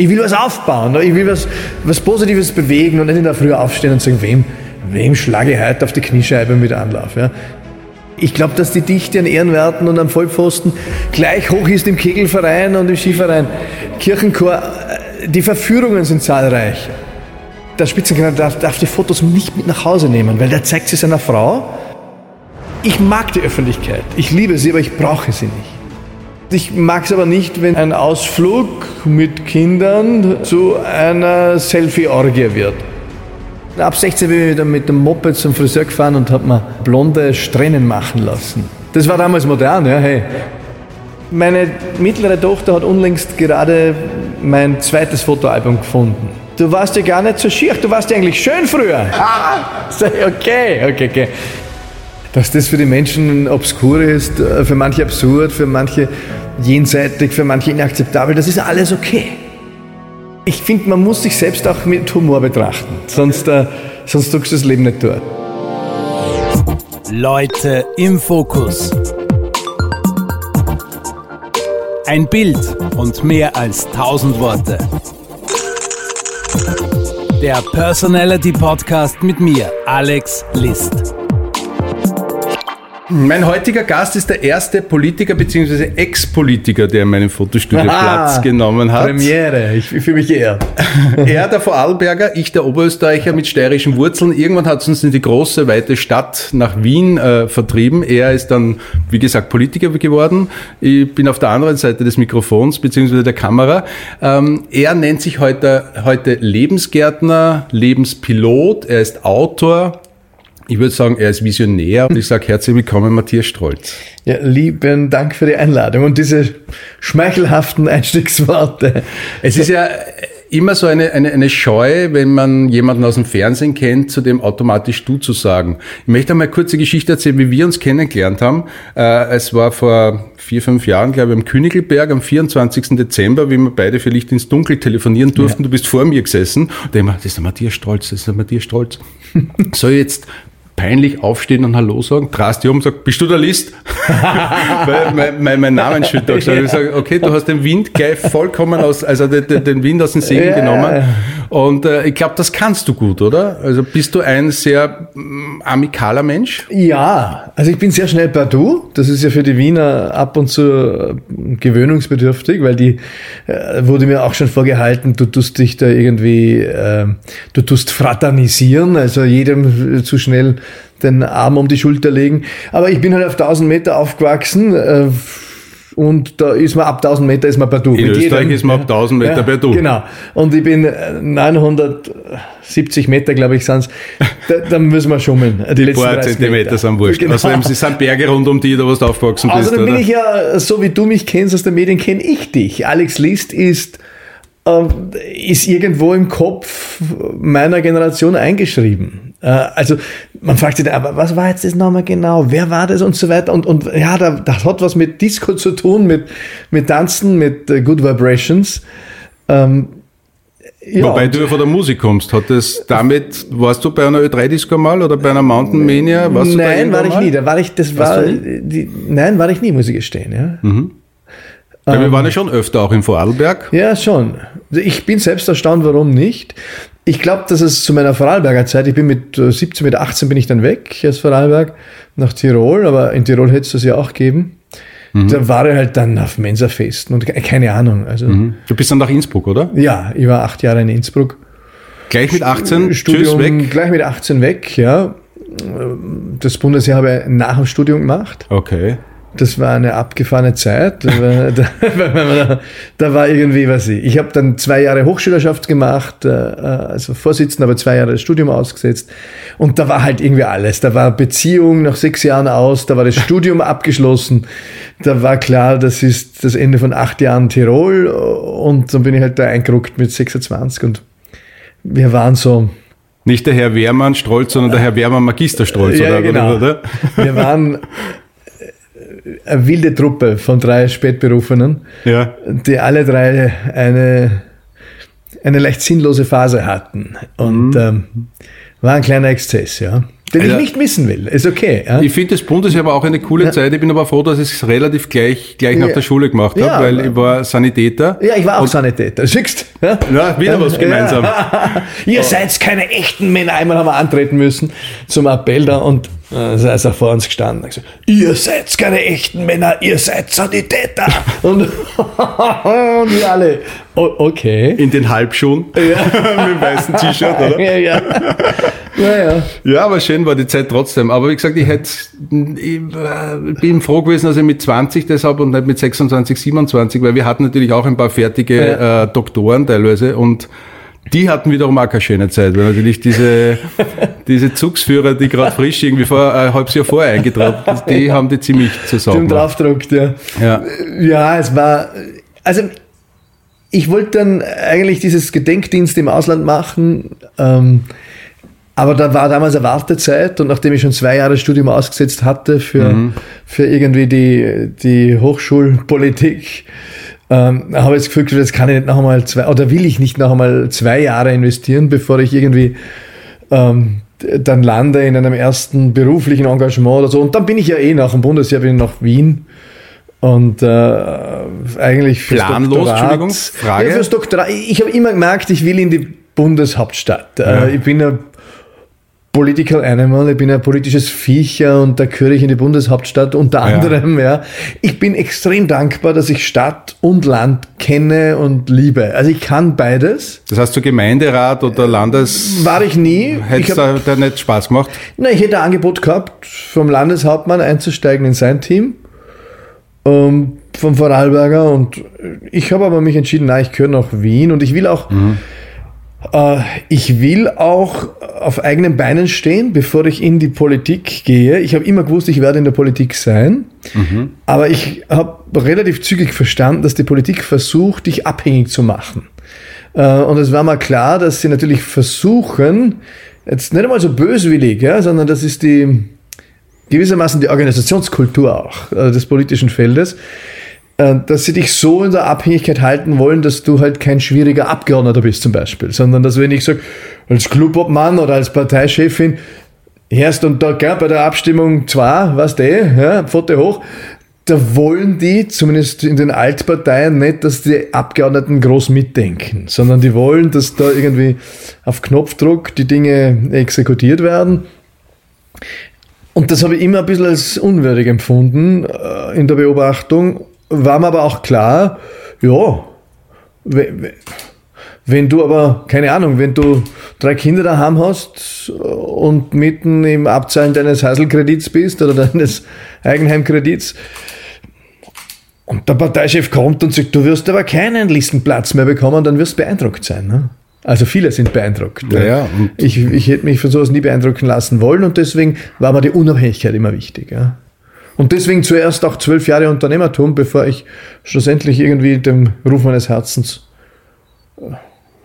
Ich will was aufbauen, ich will was, was Positives bewegen und nicht in der Früh aufstehen und sagen, wem, wem schlage ich heute auf die Kniescheibe mit Anlauf. Ja? Ich glaube, dass die Dichte an Ehrenwerten und am Vollpfosten gleich hoch ist im Kegelverein und im Skiverein. Kirchenchor, äh, die Verführungen sind zahlreich. Der Spitzenkandidat darf, darf die Fotos nicht mit nach Hause nehmen, weil der zeigt sie seiner Frau. Ich mag die Öffentlichkeit, ich liebe sie, aber ich brauche sie nicht. Ich mag es aber nicht, wenn ein Ausflug mit Kindern zu einer Selfie-Orgie wird. Ab 16 bin ich wieder mit dem Moped zum Friseur gefahren und habe mir blonde Strähnen machen lassen. Das war damals modern, ja, hey. Meine mittlere Tochter hat unlängst gerade mein zweites Fotoalbum gefunden. Du warst ja gar nicht so schier, du warst ja eigentlich schön früher. okay, okay, okay. Dass das für die Menschen obskur ist, äh, für manche absurd, für manche jenseitig, für manche inakzeptabel, das ist alles okay. Ich finde, man muss sich selbst auch mit Humor betrachten, sonst, äh, sonst drückst du das Leben nicht durch. Leute im Fokus. Ein Bild und mehr als tausend Worte. Der Personality Podcast mit mir, Alex List. Mein heutiger Gast ist der erste Politiker bzw. Ex-Politiker, der in meinem Fotostudio Aha, Platz genommen hat. Premiere, ich, ich fühle mich geehrt. er der Vorarlberger, ich der Oberösterreicher mit steirischen Wurzeln. Irgendwann hat es uns in die große, weite Stadt nach Wien äh, vertrieben. Er ist dann, wie gesagt, Politiker geworden. Ich bin auf der anderen Seite des Mikrofons bzw. der Kamera. Ähm, er nennt sich heute, heute Lebensgärtner, Lebenspilot, er ist Autor, ich würde sagen, er ist Visionär und ich sage herzlich willkommen, Matthias Strolz. Ja, lieben Dank für die Einladung und diese schmeichelhaften Einstiegsworte. Es ist ja immer so eine, eine, eine Scheu, wenn man jemanden aus dem Fernsehen kennt, zu dem automatisch du zu sagen. Ich möchte einmal kurz die Geschichte erzählen, wie wir uns kennengelernt haben. Äh, es war vor vier, fünf Jahren, glaube ich, am Königelberg am 24. Dezember, wie wir beide für Licht ins Dunkel telefonieren durften. Ja. Du bist vor mir gesessen und ich das ist der Matthias Strolz, das ist der Matthias Strolz. so jetzt peinlich aufstehen und Hallo sagen, drast dich um und sag, bist du der List? Weil mein, mein, mein gesagt ja. Ich sage, okay, du hast den Wind gleich vollkommen aus, also den, den Wind aus den Segeln genommen. Und äh, ich glaube, das kannst du gut, oder? Also bist du ein sehr ähm, amikaler Mensch? Ja, also ich bin sehr schnell per Du. Das ist ja für die Wiener ab und zu äh, gewöhnungsbedürftig, weil die äh, wurde mir auch schon vorgehalten, du tust dich da irgendwie, äh, du tust fraternisieren, also jedem zu schnell den Arm um die Schulter legen. Aber ich bin halt auf 1000 Meter aufgewachsen. Äh, und da ist man ab 1000 Meter ist man per Du. In Mit Österreich jedem, ist man ab 1000 Meter ja, per Du. Genau. Und ich bin 970 Meter, glaube ich, sind da, da müssen wir schummeln. Die letzten Ein paar Zentimeter sind wurscht. Genau. Außerdem also, sind Berge rund um die, da wo du aufgewachsen bist. Außerdem bin ich ja, so wie du mich kennst aus den Medien, kenne ich dich. Alex List ist äh, ist irgendwo im Kopf meiner Generation eingeschrieben. Äh, also man fragt sich, aber was war jetzt das nochmal genau? Wer war das und so weiter? Und, und ja, das hat was mit Disco zu tun, mit, mit Tanzen, mit uh, Good Vibrations. Ähm, ja, Wobei du ja von der Musik kommst, hat das damit, warst du bei einer Ö3-Disco mal oder bei einer Mountain Mania? Warst nein, war ich mal? nie. Da war ich, das war, die, nein, war ich nie, muss ich gestehen, ja. Mhm. Ja, wir ähm, waren ja schon öfter auch in Vorarlberg. Ja, schon. Ich bin selbst erstaunt, warum nicht. Ich glaube, dass es zu meiner Vorarlberger Zeit, ich bin mit 17, mit 18 bin ich dann weg aus Vorarlberg nach Tirol, aber in Tirol hätte es das ja auch gegeben. Mhm. Da war ich halt dann auf Mensa-Festen und keine Ahnung. Also, mhm. Du bist dann nach Innsbruck, oder? Ja, ich war acht Jahre in Innsbruck. Gleich mit 18? Studium, weg? Gleich mit 18 weg, ja. Das Bundesjahr habe ich nach dem Studium gemacht. Okay. Das war eine abgefahrene Zeit. Da war, da, da war irgendwie, was ich. Ich habe dann zwei Jahre Hochschülerschaft gemacht, äh, also Vorsitzender, aber zwei Jahre das Studium ausgesetzt. Und da war halt irgendwie alles. Da war Beziehung nach sechs Jahren aus, da war das Studium abgeschlossen. Da war klar, das ist das Ende von acht Jahren Tirol. Und dann bin ich halt da eingeruckt mit 26 und wir waren so, nicht der Herr Wehrmann Strolz, sondern der Herr Wehrmann Magister Strolz, ja, oder, genau. oder? Wir waren eine wilde Truppe von drei Spätberufenen, ja. die alle drei eine, eine leicht sinnlose Phase hatten. Und mhm. ähm, war ein kleiner Exzess, ja. den Alter. ich nicht missen will. Ist okay. Ja? Ich finde das Bundesheer war auch eine coole Zeit. Ich bin aber froh, dass ich es relativ gleich, gleich nach Ja. der Schule gemacht habe, Ja, weil aber- ich war Sanitäter. Ja, ich war auch Sanitäter. Siehst ja? Ja, wieder was gemeinsam. Ihr seid keine echten Männer. Einmal haben wir antreten müssen zum Appell da und da ist er vor uns gestanden. und gesagt, ihr seid keine echten Männer, ihr seid Sanitäter. und, und wir alle, o- okay. In den Halbschuhen. Mit dem weißen T-Shirt, oder? Ja, ja. Naja. Ja, aber schön war die Zeit trotzdem. Aber wie gesagt, ich hätte, ich äh, bin froh gewesen, dass ich mit 20 das habe und nicht mit 26, 27, weil wir hatten natürlich auch ein paar fertige äh, Doktoren teilweise und die hatten wiederum auch keine schöne Zeit, weil natürlich diese, diese Zugsführer, die gerade frisch irgendwie vor ein halbes Jahr vorher eingetragen sind, die haben die ziemlich Zum zusammen. draufdruckt, ja. Ja. Ja, es war, also ich wollte dann eigentlich dieses Gedenkdienst im Ausland machen, ähm, aber da war damals eine Wartezeit und nachdem ich schon zwei Jahre Studium ausgesetzt hatte für, für irgendwie die, die Hochschulpolitik, ähm, habe ich das Gefühl, das kann ich nicht noch einmal zwei, oder will ich nicht noch einmal zwei Jahre investieren, bevor ich irgendwie ähm, dann lande in einem ersten beruflichen Engagement oder so. Und dann bin ich ja eh nach dem Bundesjahr bin ich nach Wien. Und äh, eigentlich fürs Planlos, Doktorat. Entschuldigung, Frage? Ja, fürs Doktorat. Ich habe immer gemerkt, ich will in die Bundeshauptstadt. Äh, ich bin ein Political Animal, ich bin ein politisches Viecher und da gehöre ich in die Bundeshauptstadt unter Ja. anderem. Ja. Ich bin extrem dankbar, dass ich Stadt und Land kenne und liebe. Also ich kann beides. Das heißt, so Gemeinderat oder Landes... War ich nie. Hätte es da, nicht Spaß gemacht? na, ich hätte ein Angebot gehabt, vom Landeshauptmann einzusteigen in sein Team, ähm, vom Vorarlberger. Und ich habe aber mich entschieden, nein, ich gehöre nach Wien und ich will auch, äh, ich will auch auf eigenen Beinen stehen, bevor ich in die Politik gehe. Ich habe immer gewusst, ich werde in der Politik sein, aber ich habe relativ zügig verstanden, dass die Politik versucht, dich abhängig zu machen. Äh, Und es war mal klar, dass sie natürlich versuchen, jetzt nicht einmal so böswillig, ja, sondern das ist die gewissermaßen die Organisationskultur auch äh, des politischen Feldes, äh, dass sie dich so in der Abhängigkeit halten wollen, dass du halt kein schwieriger Abgeordneter bist zum Beispiel, sondern dass wenn ich sage, als Clubobmann oder als Parteichefin, herst und da gell, bei der Abstimmung zwei, was der, ja, Pfote hoch, da wollen die, zumindest in den Altparteien, nicht, dass die Abgeordneten groß mitdenken, sondern die wollen, dass da irgendwie auf Knopfdruck die Dinge exekutiert werden. Und das habe ich immer ein bisschen als unwürdig empfunden äh, in der Beobachtung. War mir aber auch klar, ja, we- we- wenn du aber, keine Ahnung, wenn du drei Kinder daheim hast und mitten im Abzahlen deines Hasselkredits bist oder deines Eigenheimkredits und der Parteichef kommt und sagt, du wirst aber keinen Listenplatz mehr bekommen, dann wirst du beeindruckt sein. Ne? Also viele sind beeindruckt. Ja, ja, und- ich, ich hätte mich von sowas nie beeindrucken lassen wollen und deswegen war mir die Unabhängigkeit immer wichtig. Ja? Und deswegen zuerst auch zwölf Jahre Unternehmertum, bevor ich schlussendlich irgendwie dem Ruf meines Herzens äh,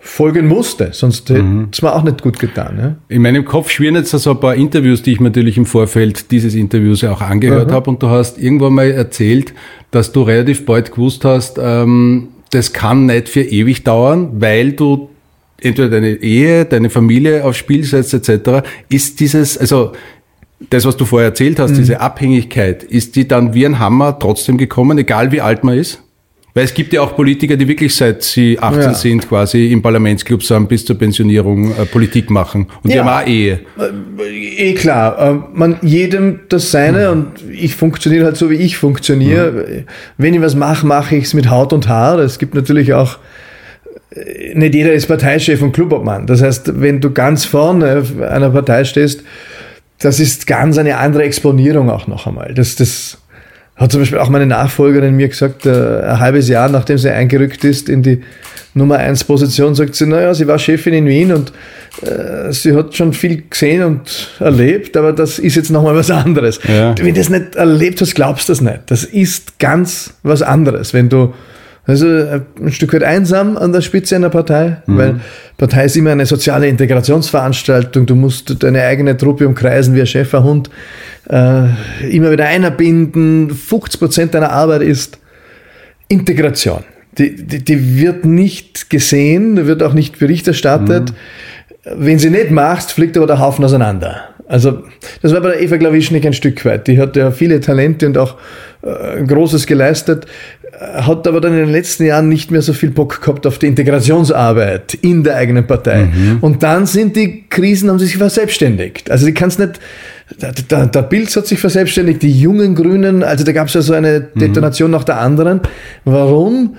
folgen musste. Sonst hätte es mir auch nicht gut getan. Ja? In meinem Kopf schwirren jetzt so ein paar Interviews, die ich natürlich im Vorfeld dieses Interviews ja auch angehört habe. Und du hast irgendwann mal erzählt, dass du relativ bald gewusst hast, ähm, das kann nicht für ewig dauern, weil du entweder deine Ehe, deine Familie aufs Spiel setzt etc. Ist dieses, also das, was du vorher erzählt hast, diese Abhängigkeit, ist die dann wie ein Hammer trotzdem gekommen, egal wie alt man ist? Weil es gibt ja auch Politiker, die wirklich seit sie 18 Ja. sind, quasi im Parlamentsclub sind, bis zur Pensionierung äh, Politik machen. Und die Ja. haben auch Ehe. Eh klar, äh, man, jedem das Seine und ich funktioniere halt so, wie ich funktioniere. Wenn ich was mache, mache ich es mit Haut und Haar. Es gibt natürlich auch, äh, nicht jeder ist Parteichef und Clubobmann. Das heißt, wenn du ganz vorne einer Partei stehst, das ist ganz eine andere Exponierung auch noch einmal. Das, das hat zum Beispiel auch meine Nachfolgerin mir gesagt, äh, ein halbes Jahr nachdem sie eingerückt ist in die Nummer 1 Position, sagt sie, naja, sie war Chefin in Wien und äh, sie hat schon viel gesehen und erlebt, aber das ist jetzt nochmal was anderes. Ja. Wenn du das nicht erlebt hast, glaubst du das nicht. Das ist ganz was anderes, wenn du also ein Stück weit einsam an der Spitze einer Partei, weil Partei ist immer eine soziale Integrationsveranstaltung. Du musst deine eigene Truppe umkreisen wie ein Schäferhund, äh, immer wieder einbinden. 50 Prozent deiner Arbeit ist Integration. Die, die, die wird nicht gesehen, wird auch nicht Bericht erstattet. Wenn sie nicht machst, fliegt aber der Haufen auseinander. Also das war bei der Eva Klawischnik ein Stück weit. Die hat ja viele Talente und auch äh, Großes geleistet, hat aber dann in den letzten Jahren nicht mehr so viel Bock gehabt auf die Integrationsarbeit in der eigenen Partei. Mhm. Und dann sind die Krisen, haben sie sich verselbstständigt. Also die kann es nicht, der, der, der Bild hat sich verselbstständigt, die jungen Grünen, also da gab es ja so eine mhm. Detonation mhm. nach der anderen. Warum?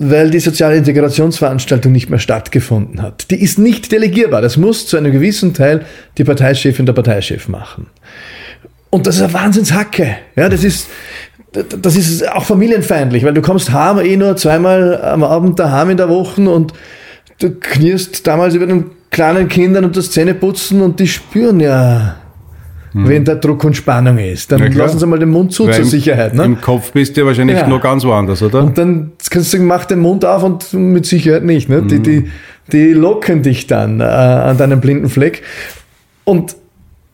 weil die soziale Integrationsveranstaltung nicht mehr stattgefunden hat. Die ist nicht delegierbar. Das muss zu einem gewissen Teil die Parteichefin der Parteichef machen. Und das ist eine Wahnsinnshacke. Ja, das ist, das ist auch familienfeindlich, weil du kommst heim eh nur zweimal am Abend daheim in der Woche und du knirst damals über den kleinen Kindern und das Zähneputzen und die spüren ja, hm. wenn da Druck und Spannung ist. Dann lassen sie mal den Mund zu Weil zur im, Sicherheit. Ne? Im Kopf bist du ja wahrscheinlich ja. nur ganz woanders, oder? Und dann kannst du sagen, mach den Mund auf und mit Sicherheit nicht. Ne? Hm. Die, die, die locken dich dann äh, an deinem blinden Fleck. Und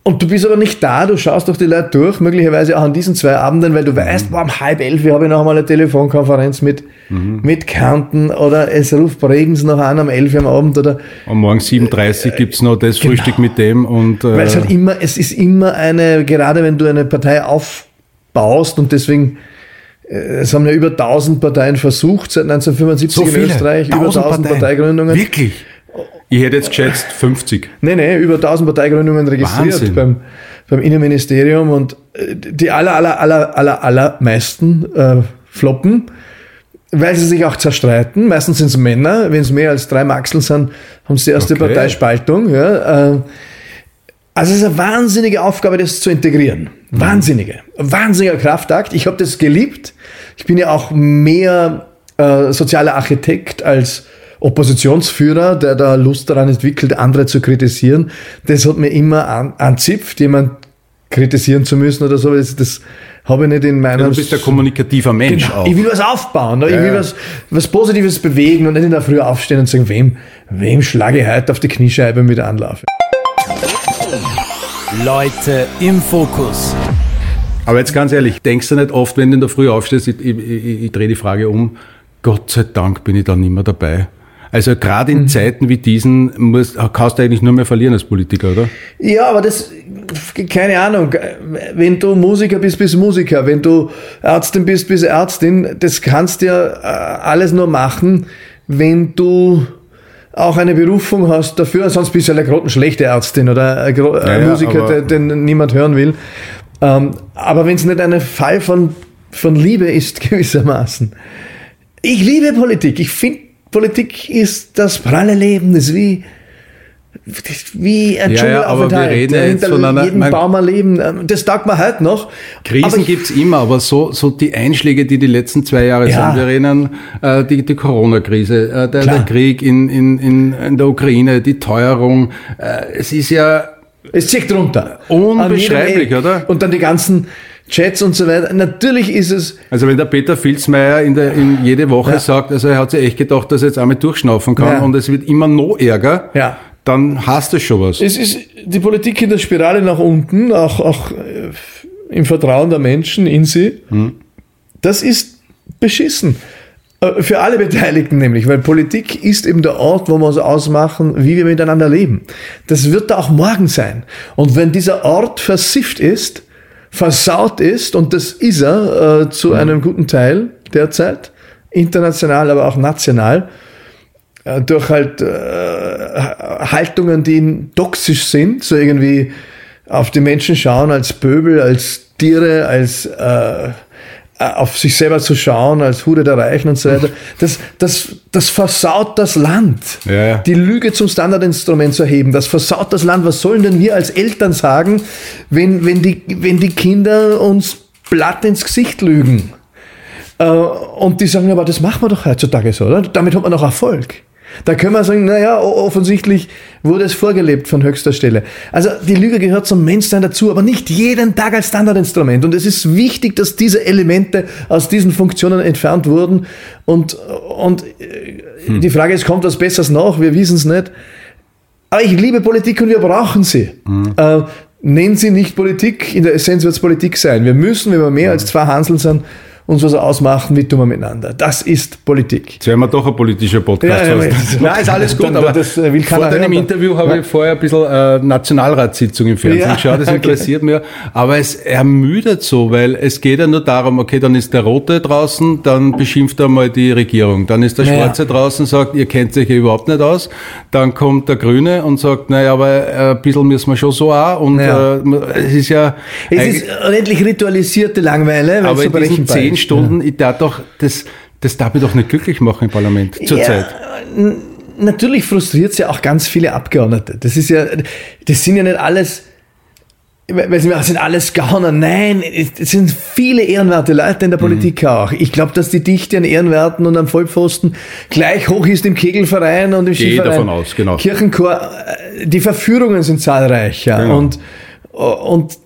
und du bist aber nicht da, du schaust doch die Leute durch, möglicherweise auch an diesen zwei Abenden, weil du weißt, boah, um halb elf habe ich noch einmal eine Telefonkonferenz mit, mhm. mit Kärnten oder es ruft Bregens noch an am elf am Abend oder. Am Morgen 7.30 Uhr gibt es noch das genau. Frühstück mit dem und. Äh weil es halt immer, es ist immer eine, gerade wenn du eine Partei aufbaust und deswegen, äh, es haben ja über 1000 Parteien versucht seit 1975 so in Österreich, über 1000 Parteien. Parteigründungen. Wirklich? Ich hätte jetzt geschätzt 50. Nee, nee, über 1000 Parteigründungen registriert beim, beim Innenministerium und äh, die aller, aller, aller, aller, aller meisten äh, floppen, weil sie sich auch zerstreiten. Meistens sind es Männer. Wenn es mehr als drei Maxeln sind, haben sie die erste okay. Parteispaltung. Ja. Äh, also es ist eine wahnsinnige Aufgabe, das zu integrieren. Mhm. Wahnsinnige. Wahnsinniger Kraftakt. Ich habe das geliebt. Ich bin ja auch mehr äh, sozialer Architekt als Oppositionsführer, der da Lust daran entwickelt, andere zu kritisieren. Das hat mir immer an, anzipft, jemand kritisieren zu müssen oder so. Das, das habe ich nicht in meiner. Ja, du bist ein kommunikativer Mensch genau. auch. Ich will was aufbauen, ja, ich will was, was Positives bewegen und nicht in der Früh aufstehen und sagen, wem, wem schlage ich heute auf die Kniescheibe mit Anlauf? Leute im Fokus. Aber jetzt ganz ehrlich, denkst du nicht oft, wenn du in der Früh aufstehst, ich, ich, ich, ich drehe die Frage um, Gott sei Dank bin ich da nicht mehr dabei. Also gerade in mhm. Zeiten wie diesen musst, kannst du eigentlich nur mehr verlieren als Politiker, oder? Ja, aber das, keine Ahnung, wenn du Musiker bist, bist du Musiker, wenn du Ärztin bist, bist du Ärztin, das kannst du ja äh, alles nur machen, wenn du auch eine Berufung hast dafür, sonst bist du eine grottenschlechte Ärztin oder ein ja, ja, Musiker, den, den, niemand hören will. Ähm, aber wenn es nicht ein Fall von, von Liebe ist, gewissermaßen. Ich liebe Politik. Ich finde Politik ist das pralle Leben, ist wie, wie ein ja, ja, aber wir reden jetzt von einer, jeden Baum ein Leben. Das taugt man heute noch. Krisen gibt es immer, aber so, so die Einschläge, die die letzten zwei Jahre ja. sind, wir reden äh, die, die Corona-Krise, äh, der, der, Krieg in, in, in, in der Ukraine, die Teuerung. Äh, es ist ja... Es zieht runter. Unbeschreiblich, oder? Und dann die ganzen Chats und so weiter. Natürlich ist es. Also wenn der Peter Filzmeier in, der, in jede Woche ja. sagt, also er hat sich echt gedacht, dass er jetzt einmal durchschnaufen kann ja. und es wird immer noch ärger, ja. dann hast du schon was. Es ist die Politik in der Spirale nach unten, auch, auch äh, im Vertrauen der Menschen in sie. Hm. Das ist beschissen. Äh, für alle Beteiligten nämlich, weil Politik ist eben der Ort, wo wir uns ausmachen, wie wir miteinander leben. Das wird da auch morgen sein. Und wenn dieser Ort versifft ist, versaut ist, und das ist er äh, zu mhm. einem guten Teil derzeit, international, aber auch national, äh, durch halt äh, Haltungen, die toxisch sind, so irgendwie auf die Menschen schauen als Pöbel, als Tiere, als äh, äh, auf sich selber zu schauen, als Hure der Reichen und so weiter, das, das, das versaut das Land. Ja. Die Lüge zum Standardinstrument zu erheben, das versaut das Land. Was sollen denn wir als Eltern sagen, wenn, wenn, die, wenn die Kinder uns platt ins Gesicht lügen? Äh, und die sagen, aber das machen wir doch heutzutage so, oder? Damit hat man noch Erfolg. Da können wir sagen, naja, offensichtlich wurde es vorgelebt von höchster Stelle. Also die Lüge gehört zum Menschsein dazu, aber nicht jeden Tag als Standardinstrument. Und es ist wichtig, dass diese Elemente aus diesen Funktionen entfernt wurden. Und, und äh, hm. die Frage ist, kommt was Besseres nach? Wir wissen es nicht. Aber ich liebe Politik und wir brauchen sie. Hm. Äh, nennen Sie nicht Politik, in der Essenz wird es Politik sein. Wir müssen, wenn wir mehr hm. als zwei Hanseln sind, uns was ausmachen, wie tun wir miteinander. Das ist Politik. Jetzt werden wir doch ein politischer Podcast. Ja, ja, fast. Nein, ist alles gut, aber das, äh, will vor keiner deinem hören. Interview habe Ja. ich vorher ein bisschen äh, Nationalratssitzung im Fernsehen Ja, geschaut, das okay. interessiert mich. Aber es ermüdet so, weil es geht ja nur darum, okay, dann ist der Rote draußen, dann beschimpft er mal die Regierung. Dann ist der. Schwarze draußen, sagt, ihr kennt euch ja überhaupt nicht aus. Dann kommt der Grüne und sagt, naja, aber äh, ein bisschen müssen wir schon so auch. Und äh, es ist ja... Es ist unendlich ritualisierte Langeweile, weil es aber diesen berechenbar zehn. Stunden, ich darf doch, das, das darf mich doch nicht glücklich machen im Parlament zurzeit. Ja, natürlich frustriert es ja auch ganz viele Abgeordnete. Das ist ja, das sind ja nicht alles, weil sie sind alles Gauner. Nein, es sind viele ehrenwerte Leute in der Politik auch. Ich glaube, dass die Dichte an Ehrenwerten und am Vollpfosten gleich hoch ist im Kegelverein und im Gehe Skiverein. davon aus, genau. Kirchenchor, äh, die Verführungen sind zahlreich, ja. Genau. Und, und,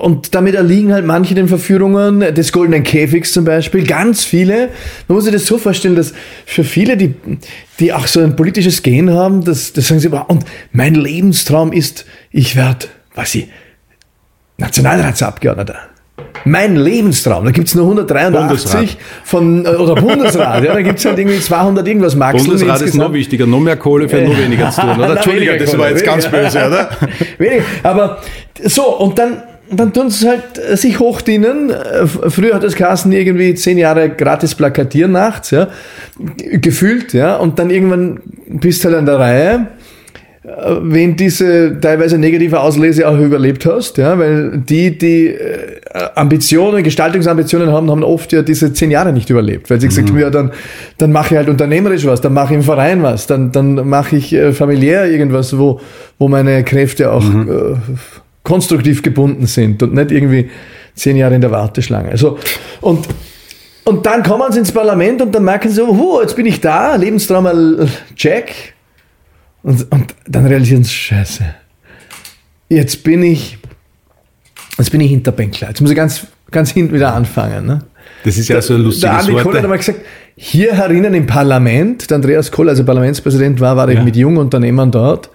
und damit erliegen halt manche den Verführungen des goldenen Käfigs zum Beispiel, ganz viele. Man muss sich das so vorstellen, dass für viele, die, die auch so ein politisches Gen haben, das, das sagen sie, "Boah, und mein Lebenstraum ist, ich werde, was ich, Nationalratsabgeordneter. Mein Lebenstraum, da gibt's nur 183 Bundesrat. von, äh, oder Bundesrat, ja, da gibt's halt irgendwie 200 irgendwas Maxeln Bundesrat ist noch wichtiger, noch mehr Kohle für nur weniger zu tun, oder? Entschuldigung, weniger das war jetzt ganz weniger. böse, oder? Wenig. Aber so, und dann, dann tun sie halt äh, sich hochdienen. Äh, Früher hat es geheißen, irgendwie zehn Jahre gratis plakatieren nachts, ja. Gefühlt, ja. Und dann irgendwann bist du halt an der Reihe. äh, Wenn diese teilweise negative Auslese auch überlebt hast, ja, weil die, die Ambitionen, Gestaltungsambitionen haben, haben oft ja diese zehn Jahre nicht überlebt, weil sie gesagt haben, ja, dann, dann mache ich halt unternehmerisch was, dann mache ich im Verein was, dann, dann mache ich familiär irgendwas, wo, wo meine Kräfte auch äh, konstruktiv gebunden sind und nicht irgendwie zehn Jahre in der Warteschlange. Also, und, und dann kommen sie ins Parlament und dann merken sie, oh, jetzt bin ich da, Lebenstraum äh, check. Und, und dann realisieren sie, scheiße, jetzt bin ich, jetzt bin ich Hinterbänkler. Jetzt muss ich ganz, ganz hinten wieder anfangen. Ne? Das ist ja so ein Der lustiges Andi Kohl hat Wort. einmal gesagt, hier herinnen im Parlament, der Andreas Kohl, also Parlamentspräsident war, war ich Ja. mit jungen Unternehmern dort.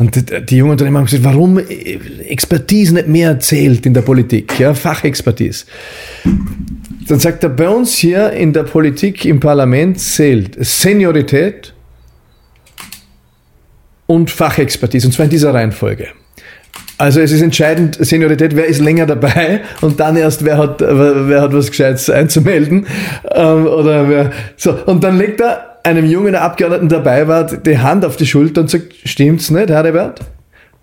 Und die, jungen Unternehmer haben gesagt, warum Expertise nicht mehr erzählt in der Politik, ja, Fachexpertise. Dann sagt er, bei uns hier in der Politik, im Parlament zählt Seniorität und Fachexpertise, und zwar in dieser Reihenfolge. Also es ist entscheidend, Seniorität, wer ist länger dabei und dann erst, wer hat, wer hat was Gescheites einzumelden. Ähm, oder wer, so. Und dann legt er einem jungen Abgeordneten dabei war, die Hand auf die Schulter und sagt, stimmt's nicht, Herbert?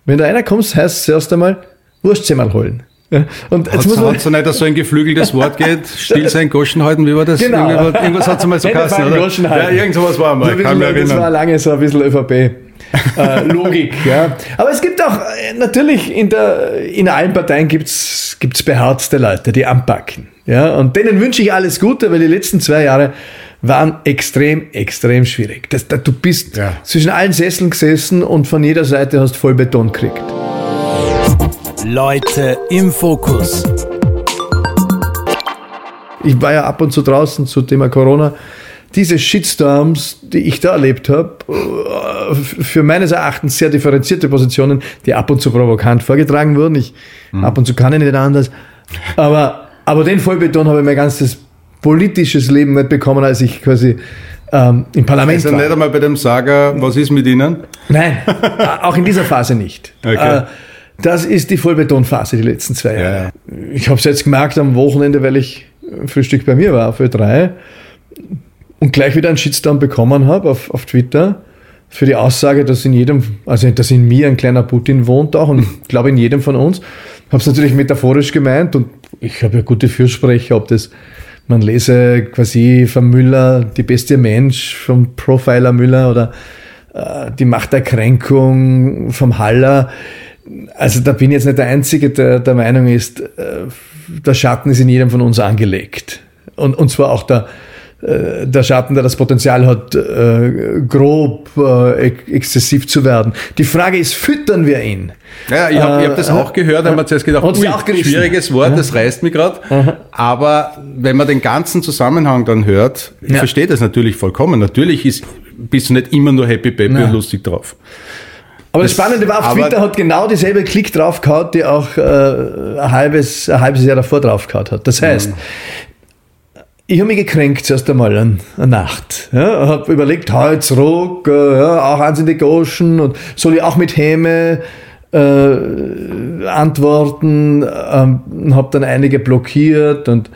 Wenn da einer kommt, heißt es zuerst einmal, Wurstsemmel holen. Ja. Und jetzt Hat muss man, es nicht, dass so ein geflügeltes Wort geht? Still sein, Goschen halten, wie war das? Genau. Irgendwas, irgendwas hat es mal so fallen, oder? Goschen Ja, halten. irgend sowas war So mal, ein kann mich das war lange so ein bisschen ÖVP-Logik. ja. Aber es gibt auch, äh, natürlich in, der, in allen Parteien gibt's gibt's beherzte Leute, die anpacken. Ja. Und denen wünsche ich alles Gute, weil die letzten zwei Jahre waren extrem, extrem schwierig. Das, da, du bist Ja. zwischen allen Sesseln gesessen und von jeder Seite hast voll Beton gekriegt. Leute im Fokus. Ich war ja ab und zu draußen zu Thema Corona. Diese Shitstorms, die ich da erlebt habe, äh, für meines Erachtens sehr differenzierte Positionen, die ab und zu provokant vorgetragen wurden. Ich, Ab und zu kann ich nicht anders. Aber, aber den Vollbeton habe ich mein ganzes politisches Leben nicht bekommen, als ich quasi ähm, im Parlament Also war. nicht einmal bei dem Saga, was ist mit Ihnen? Nein, auch in dieser Phase nicht. Okay. Äh, Das ist die Vollbetonphase, die letzten zwei Ja, Jahre. Ich habe es jetzt gemerkt am Wochenende, weil ich Frühstück bei mir war, für drei, und gleich wieder einen Shitstorm bekommen habe auf, auf Twitter für die Aussage, dass in jedem, also dass in mir ein kleiner Putin wohnt auch und ich glaube in jedem von uns. Habe es natürlich metaphorisch gemeint und ich habe ja gute Fürsprecher, ob das man lese quasi vom Müller die beste Mensch, vom Profiler Müller oder äh, die Macht der Kränkung vom Haller. Also da bin ich jetzt nicht der Einzige, der der Meinung ist, äh, der Schatten ist in jedem von uns angelegt. Und, und zwar auch der, der Schatten, der das Potenzial hat, äh, grob, äh, ex- exzessiv zu werden. Die Frage ist, füttern wir ihn? Ja, ich habe ich hab das Äh, auch gehört, da haben wir zuerst gedacht, ui, auch gerissen? schwieriges Wort, das reißt mich gerade. Aber wenn man den ganzen Zusammenhang dann hört, ich Ja. verstehe das natürlich vollkommen. Natürlich ist, bist du nicht immer nur happy baby Ja. und lustig drauf. Aber das, Spannende war, auf Twitter hat genau dieselbe Klick draufgehauen, die auch äh, ein, halbes, ein halbes Jahr davor draufgehauen hat. Das heißt, ich habe mich gekränkt zuerst einmal an, an Nacht. Ja, habe überlegt, heute ruck, äh, ja, auch eins in die Goschen und soll ich auch mit Häme äh, antworten, ähm, habe dann einige blockiert und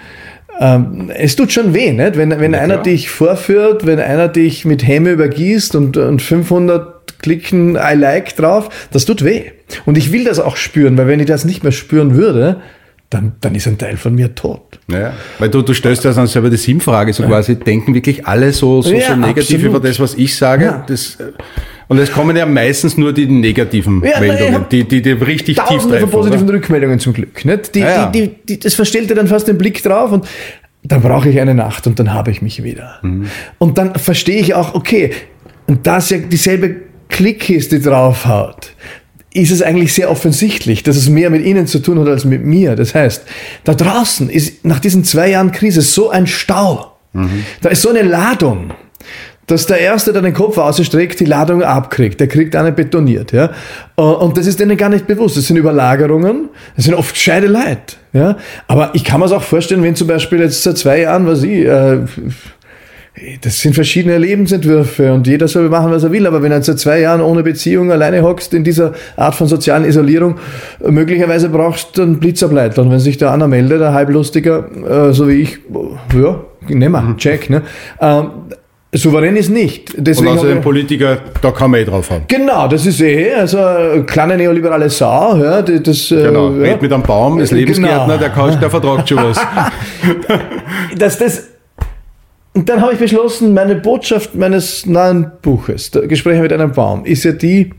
ähm, es tut schon weh, nicht? wenn, wenn einer dich vorführt, wenn einer dich mit Häme übergießt und, und 500 klicken I like drauf, das tut weh. Und ich will das auch spüren, weil wenn ich das nicht mehr spüren würde, dann, dann ist ein Teil von mir tot. Ja, weil du, du stellst ja dann selber die Sinnfrage, so quasi, denken wirklich alle so, so, ja, so negativ absolut. über das, was ich sage? Ja. Das, und es kommen ja meistens nur die negativen ja, Meldungen, die, die, die richtig tief treffen. von positiven oder? Rückmeldungen zum Glück. Nicht? Die, ja, die, die, das verstellt dir dann fast den Blick drauf und dann brauche ich eine Nacht und dann habe ich mich wieder. Mhm. Und dann verstehe ich auch, okay, und da es ja dieselbe Klickkiste draufhaut, ist es eigentlich sehr offensichtlich, dass es mehr mit ihnen zu tun hat als mit mir. Das heißt, da draußen ist nach diesen zwei Jahren Krise so ein Stau. Mhm. Da ist so eine Ladung, dass der Erste, der den Kopf ausstreckt, die Ladung abkriegt. Der kriegt eine betoniert. Ja? Und das ist denen gar nicht bewusst. Das sind Überlagerungen, das sind oft scheide Leid. Ja? Aber ich kann mir es auch vorstellen, wenn zum Beispiel jetzt seit zwei Jahren, was ich, äh, das sind verschiedene Lebensentwürfe und jeder soll machen, was er will. Aber wenn er seit zwei Jahren ohne Beziehung alleine hockst in dieser Art von sozialen Isolierung, möglicherweise brauchst du einen Blitzableiter. Und wenn sich der einer meldet, der Halblustiger, äh, so wie ich, ja, nehmen wir, check. Ne? Ähm, Souverän ist nicht. Deswegen und außerdem Politiker, da kann man eh drauf haben. Genau, das ist eh, also eine kleine neoliberale Sau. Ja, das, äh, genau, ja. mit einem Baum, ist Lebensgärtner, genau. der, kann, der vertragt schon was. dass das und dann habe ich beschlossen, meine Botschaft meines neuen Buches, Gespräche mit einem Baum, ist ja die,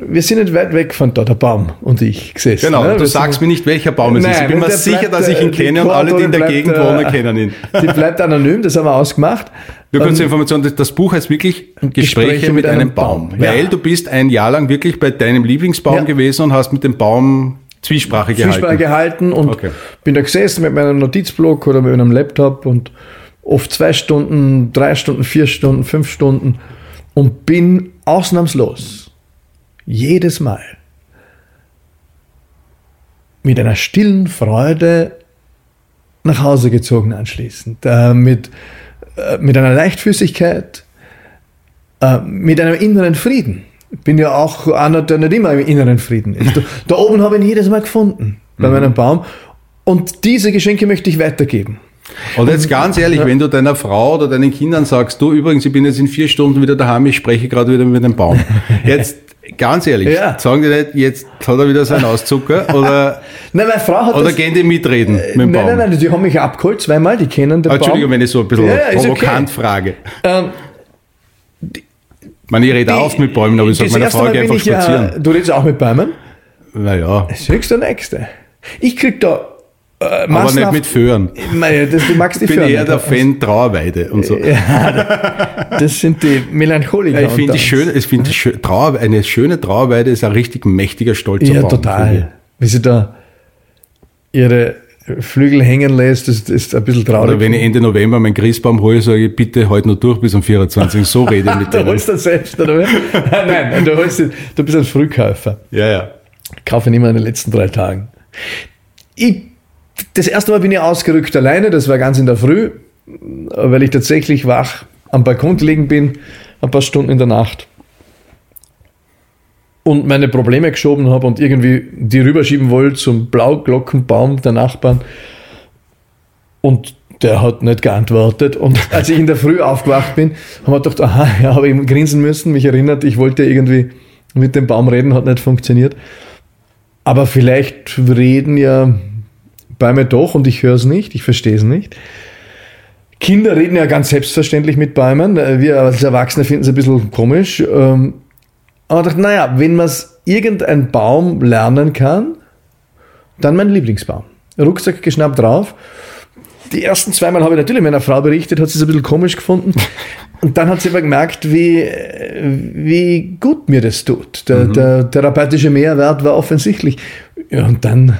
wir sind nicht weit weg von da, der Baum und ich gesessen. Genau, ne? du sagst mir nicht, welcher Baum es Nein, ist. Ich bin mir sicher, bleibt, dass ich ihn kenne und alle, die in der bleibt, Gegend wohnen, kennen ihn. Die bleibt anonym, das haben wir ausgemacht. Nur kurze ähm, Information, das Buch heißt wirklich Gespräche, Gespräche mit, mit, einem Baum. Baum. Weil ja. du bist ein Jahr lang wirklich bei deinem Lieblingsbaum ja. gewesen und hast mit dem Baum Zwiesprache gehalten. Zwiesprache gehalten und okay. bin da gesessen mit meinem Notizblock oder mit einem Laptop und oft zwei Stunden, drei Stunden, vier Stunden, fünf Stunden und bin ausnahmslos jedes Mal mit einer stillen Freude nach Hause gezogen anschließend, äh, mit, äh, mit einer Leichtfüßigkeit, äh, mit einem inneren Frieden. Ich bin ja auch einer, der nicht immer im inneren Frieden ist. Da, da oben habe ich ihn jedes Mal gefunden, bei mhm. meinem Baum. Und diese Geschenke möchte ich weitergeben. Und jetzt ganz ehrlich, wenn du deiner Frau oder deinen Kindern sagst, du übrigens, ich bin jetzt in vier Stunden wieder daheim, ich spreche gerade wieder mit dem Baum. Jetzt ganz ehrlich, ja. sagen die nicht, jetzt hat er wieder seinen Auszucker oder, nein, meine Frau hat oder das, gehen die mitreden mit dem Baum? Nein, nein, nein, die haben mich abgeholt zweimal, die kennen den ah, Entschuldigung, Baum. wenn ich so ein bisschen ja, provokant okay. frage. Ähm, die, man, ich rede auch mit Bäumen, aber ich sage meiner Frau, geh einfach spazieren. Ja, du redest auch mit Bäumen? Naja. Das ist höchst Nächste. Ich krieg da äh, aber nicht mit Föhren. Meine, das, du magst die ich bin Föhren eher der Fan Trauerweide und so. Ja, das sind die Melancholiker. Ich finde schön, ich finde schön, Trauer, eine schöne Trauerweide ist ein richtig mächtiger, stolzer ja, Baum. Ja, total. Wie sie da ihre Flügel hängen lässt, das, ist ein bisschen traurig. Oder wenn ich Ende November meinen Christbaum hole, sage ich, bitte halt noch durch bis am 24. So rede ich mit dir. du holst das selbst, oder? Nein, du, holst, du bist ein Frühkäufer. Ja, ja. Ich kaufe nicht mehr in den letzten drei Tagen. Ich das erste Mal bin ich ausgerückt alleine, das war ganz in der Früh, weil ich tatsächlich wach am Balkon gelegen bin, ein paar Stunden in der Nacht und meine Probleme geschoben habe und irgendwie die rüberschieben wollte zum Blauglockenbaum der Nachbarn. Und der hat nicht geantwortet. Und als ich in der Früh aufgewacht bin, haben wir gedacht, aha, ja, habe ich grinsen müssen, mich erinnert, ich wollte irgendwie mit dem Baum reden, hat nicht funktioniert. Aber vielleicht reden ja bei mir doch und ich höre es nicht, ich verstehe es nicht. Kinder reden ja ganz selbstverständlich mit Bäumen. Wir als Erwachsene finden es ein bisschen komisch. Ähm, aber ich dachte, naja, wenn man es irgendein Baum lernen kann, dann mein Lieblingsbaum. Rucksack geschnappt drauf. Die ersten zweimal habe ich natürlich meiner Frau berichtet, hat sie es ein bisschen komisch gefunden. Und dann hat sie aber gemerkt, wie, wie gut mir das tut. Der, mhm. der therapeutische Mehrwert war offensichtlich. Ja, und dann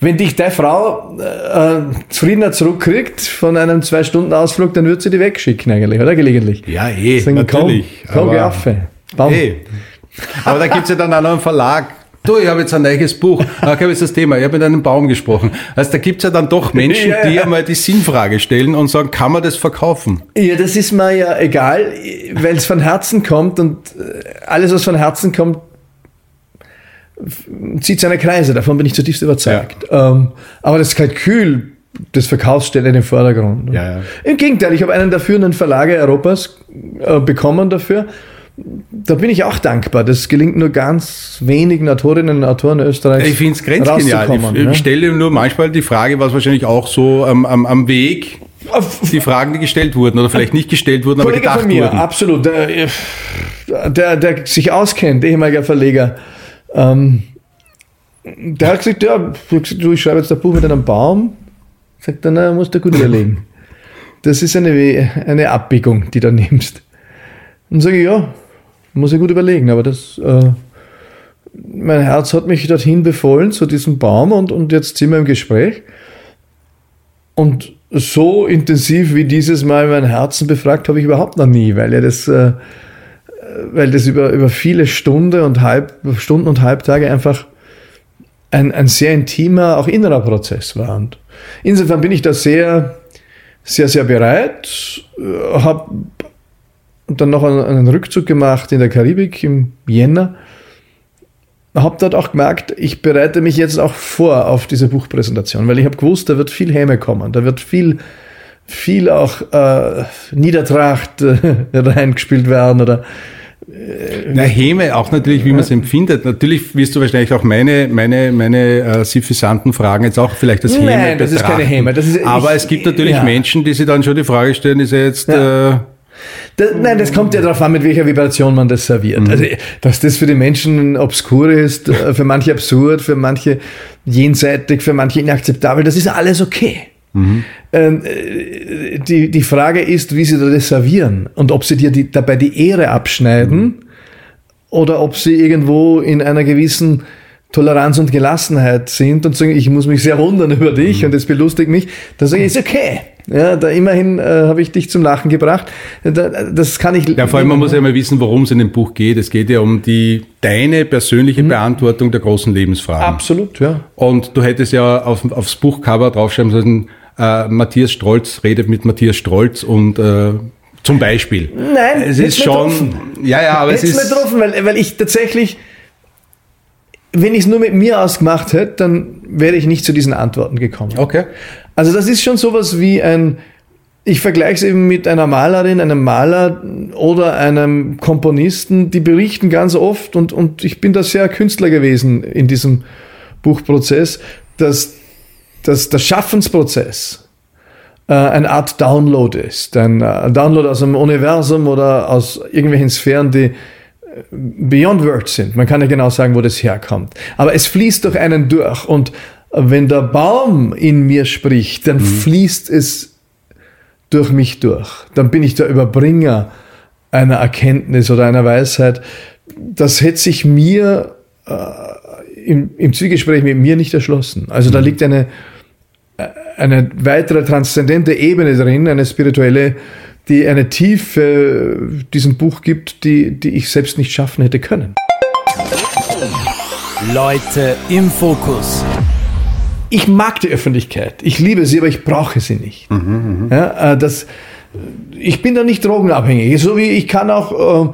wenn dich deine Frau äh, zufriedener zurückkriegt von einem Zwei-Stunden-Ausflug, dann wird sie die wegschicken eigentlich, oder? Gelegentlich. Ja, eh, Sagen, natürlich. Komm, komm Affe. Eh. Aber da gibt es ja dann auch noch einen Verlag, Du, ich habe jetzt ein neues Buch. Ah, Okay, ist das Thema. Ich habe mit einem Baum gesprochen. Also da gibt's ja dann doch Menschen, Ja, ja. die einmal die Sinnfrage stellen und sagen, kann man das verkaufen? Ja, das ist mir ja egal, weil es von Herzen kommt und äh, alles, was von Herzen kommt, zieht seine Kreise. Davon bin ich zutiefst überzeugt. Ähm, aber das Kalkül des Verkaufs steht in den Vordergrund. Ja, ja. Im Gegenteil, ich habe einen der führenden Verlage Europas äh, bekommen dafür. Da bin ich auch dankbar. Das gelingt nur ganz wenigen Autorinnen und Autoren Österreichs. Ich finde es grenzgenial. Ich, ich ne? stelle nur manchmal die Frage, was wahrscheinlich auch so am, am, am Weg die Fragen, die gestellt wurden oder vielleicht nicht gestellt wurden, aber Kollege gedacht von mir, wurden. absolut. Der, der, der sich auskennt, ehemaliger Verleger. Ähm, der hat gesagt, ja, du, ich schreibe jetzt ein Buch mit einem Baum. Sagt er, na, musst du gut überlegen. Das ist eine, eine Abbiegung, die du nimmst. Und sage ich, ja, muss ich gut überlegen, aber das, äh, mein Herz hat mich dorthin befohlen, zu diesem Baum, und, und jetzt sind wir im Gespräch. Und so intensiv wie dieses Mal mein Herzen befragt, habe ich überhaupt noch nie, weil ja das, äh, weil das über, über viele Stunden und Halb, Stunden und Halbtage einfach ein, ein sehr intimer, auch innerer Prozess war. Und insofern bin ich da sehr, sehr, sehr bereit, habe dann noch einen, einen Rückzug gemacht in der Karibik im Jänner. Habe dort auch gemerkt, ich bereite mich jetzt auch vor auf diese Buchpräsentation, weil ich habe gewusst, da wird viel Häme kommen, da wird viel, viel auch äh, Niedertracht äh, reingespielt werden oder Na, Häme, auch natürlich, wie man es empfindet. Natürlich wirst du wahrscheinlich auch meine, meine, meine äh, suffisanten Fragen jetzt auch vielleicht als Häme Nein, das ist keine betrachten. Häme, das ist- Aber ich- es gibt natürlich ja. Menschen, die sich dann schon die Frage stellen, ist er jetzt... Äh, Das, nein, das kommt ja darauf an, mit welcher Vibration man das serviert. Also, dass das für die Menschen obskur ist, äh, für manche absurd, für manche jenseitig, für manche inakzeptabel, das ist alles okay. Ähm, äh, die, die Frage ist, wie sie das servieren und ob sie dir die, dabei die Ehre abschneiden oder ob sie irgendwo in einer gewissen Toleranz und Gelassenheit sind und sagen, ich muss mich sehr wundern über dich und es belustigt mich, dann sage ich, ist okay. Ja, da immerhin äh, habe ich dich zum Lachen gebracht. Da, das kann ich. ja, vor allem, man muss ja mal wissen, worum es in dem Buch geht. Es geht ja um die deine persönliche Mhm. Beantwortung der großen Lebensfragen. Absolut, ja. Und du hättest ja auf, aufs Buchcover draufschreiben sollen, äh, Matthias Strolz redet mit Matthias Strolz und äh, zum Beispiel. Nein, es ist schon, getroffen. ja, ja, aber es Hätt's mir ist, getroffen, weil, weil ich tatsächlich, wenn ich es nur mit mir ausgemacht hätte, dann wäre ich nicht zu diesen Antworten gekommen. okay. Also das ist schon sowas wie ein, ich vergleiche es eben mit einer Malerin, einem Maler oder einem Komponisten, die berichten ganz oft und, und ich bin da sehr Künstler gewesen in diesem Buchprozess, dass, dass der Schaffensprozess äh, eine Art Download ist. Ein äh, Download aus dem Universum oder aus irgendwelchen Sphären, die äh, beyond words sind. Man kann nicht genau sagen, wo das herkommt. Aber es fließt durch einen durch. Und wenn der Baum in mir spricht, dann fließt es durch mich durch. Dann bin ich der Überbringer einer Erkenntnis oder einer Weisheit. Das hätte sich mir äh, im, im Zwiegespräch mit mir nicht erschlossen. Also da liegt eine, äh, eine weitere transzendente Ebene drin, eine spirituelle, die eine Tiefe diesem Buch gibt, die, die ich selbst nicht schaffen hätte können. Leute im Fokus. ich mag die Öffentlichkeit. Ich liebe sie, aber ich brauche sie nicht. Ja, äh, das, ich bin da nicht drogenabhängig. So wie ich kann auch, äh,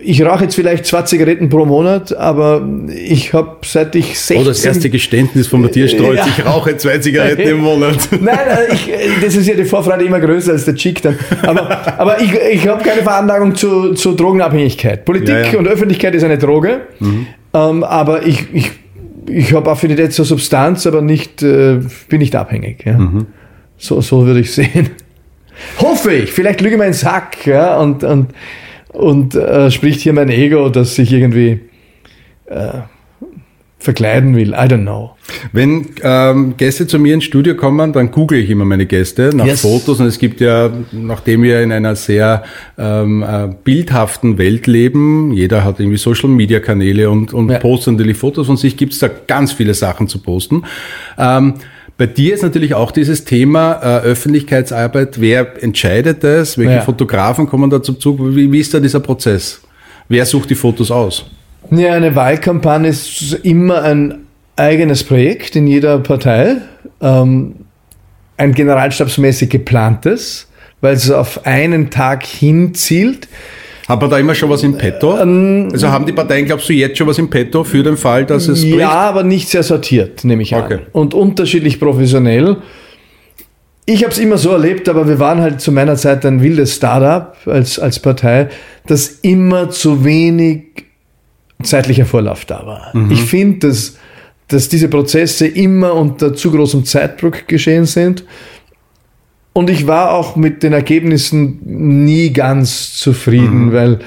ich rauche jetzt vielleicht zwei Zigaretten pro Monat, aber ich habe seit ich 16... Oh, das erste Geständnis von Matthias Strolz, Ja. ich rauche zwei Zigaretten im Monat. Nein, ich, das ist ja die Vorfreude immer größer als der Chick dann. Aber, aber ich, ich habe keine Veranlagung zu, zu Drogenabhängigkeit. Politik Ja, ja. und Öffentlichkeit ist eine Droge, ähm, aber ich, ich, ich habe Affinität zur Substanz, aber nicht, äh, bin nicht abhängig. Ja. So, so würde ich sehen. Hoffe ich. Vielleicht lüge ich mir ins Hack ja, und, und, und äh, spricht hier mein Ego, das sich irgendwie äh, verkleiden will. I don't know. Wenn ähm, Gäste zu mir ins Studio kommen, dann google ich immer meine Gäste nach Yes. Fotos und es gibt ja, nachdem wir in einer sehr ähm, äh, bildhaften Welt leben, jeder hat irgendwie Social Media Kanäle und, und Ja. postet natürlich Fotos von sich, gibt es da ganz viele Sachen zu posten. Ähm, bei dir ist natürlich auch dieses Thema äh, Öffentlichkeitsarbeit, wer entscheidet das, welche Ja. Fotografen kommen da zum Zug, wie, wie ist da dieser Prozess? Wer sucht die Fotos aus? Ja, eine Wahlkampagne ist immer ein eigenes Projekt in jeder Partei. Ähm, ein generalstabsmäßig geplantes, weil es auf einen Tag hinzielt. Hat man da immer schon was im Petto? Ähm, also haben die Parteien, glaubst du, jetzt schon was im Petto für den Fall, dass es bricht? Ja, aber nicht sehr sortiert, nehme ich Okay. an. Und unterschiedlich professionell. Ich habe es immer so erlebt, aber wir waren halt zu meiner Zeit ein wildes Startup als, als Partei, dass immer zu wenig zeitlicher Vorlauf da war. Ich finde, dass, dass diese Prozesse immer unter zu großem Zeitdruck geschehen sind. Und ich war auch mit den Ergebnissen nie ganz zufrieden, weil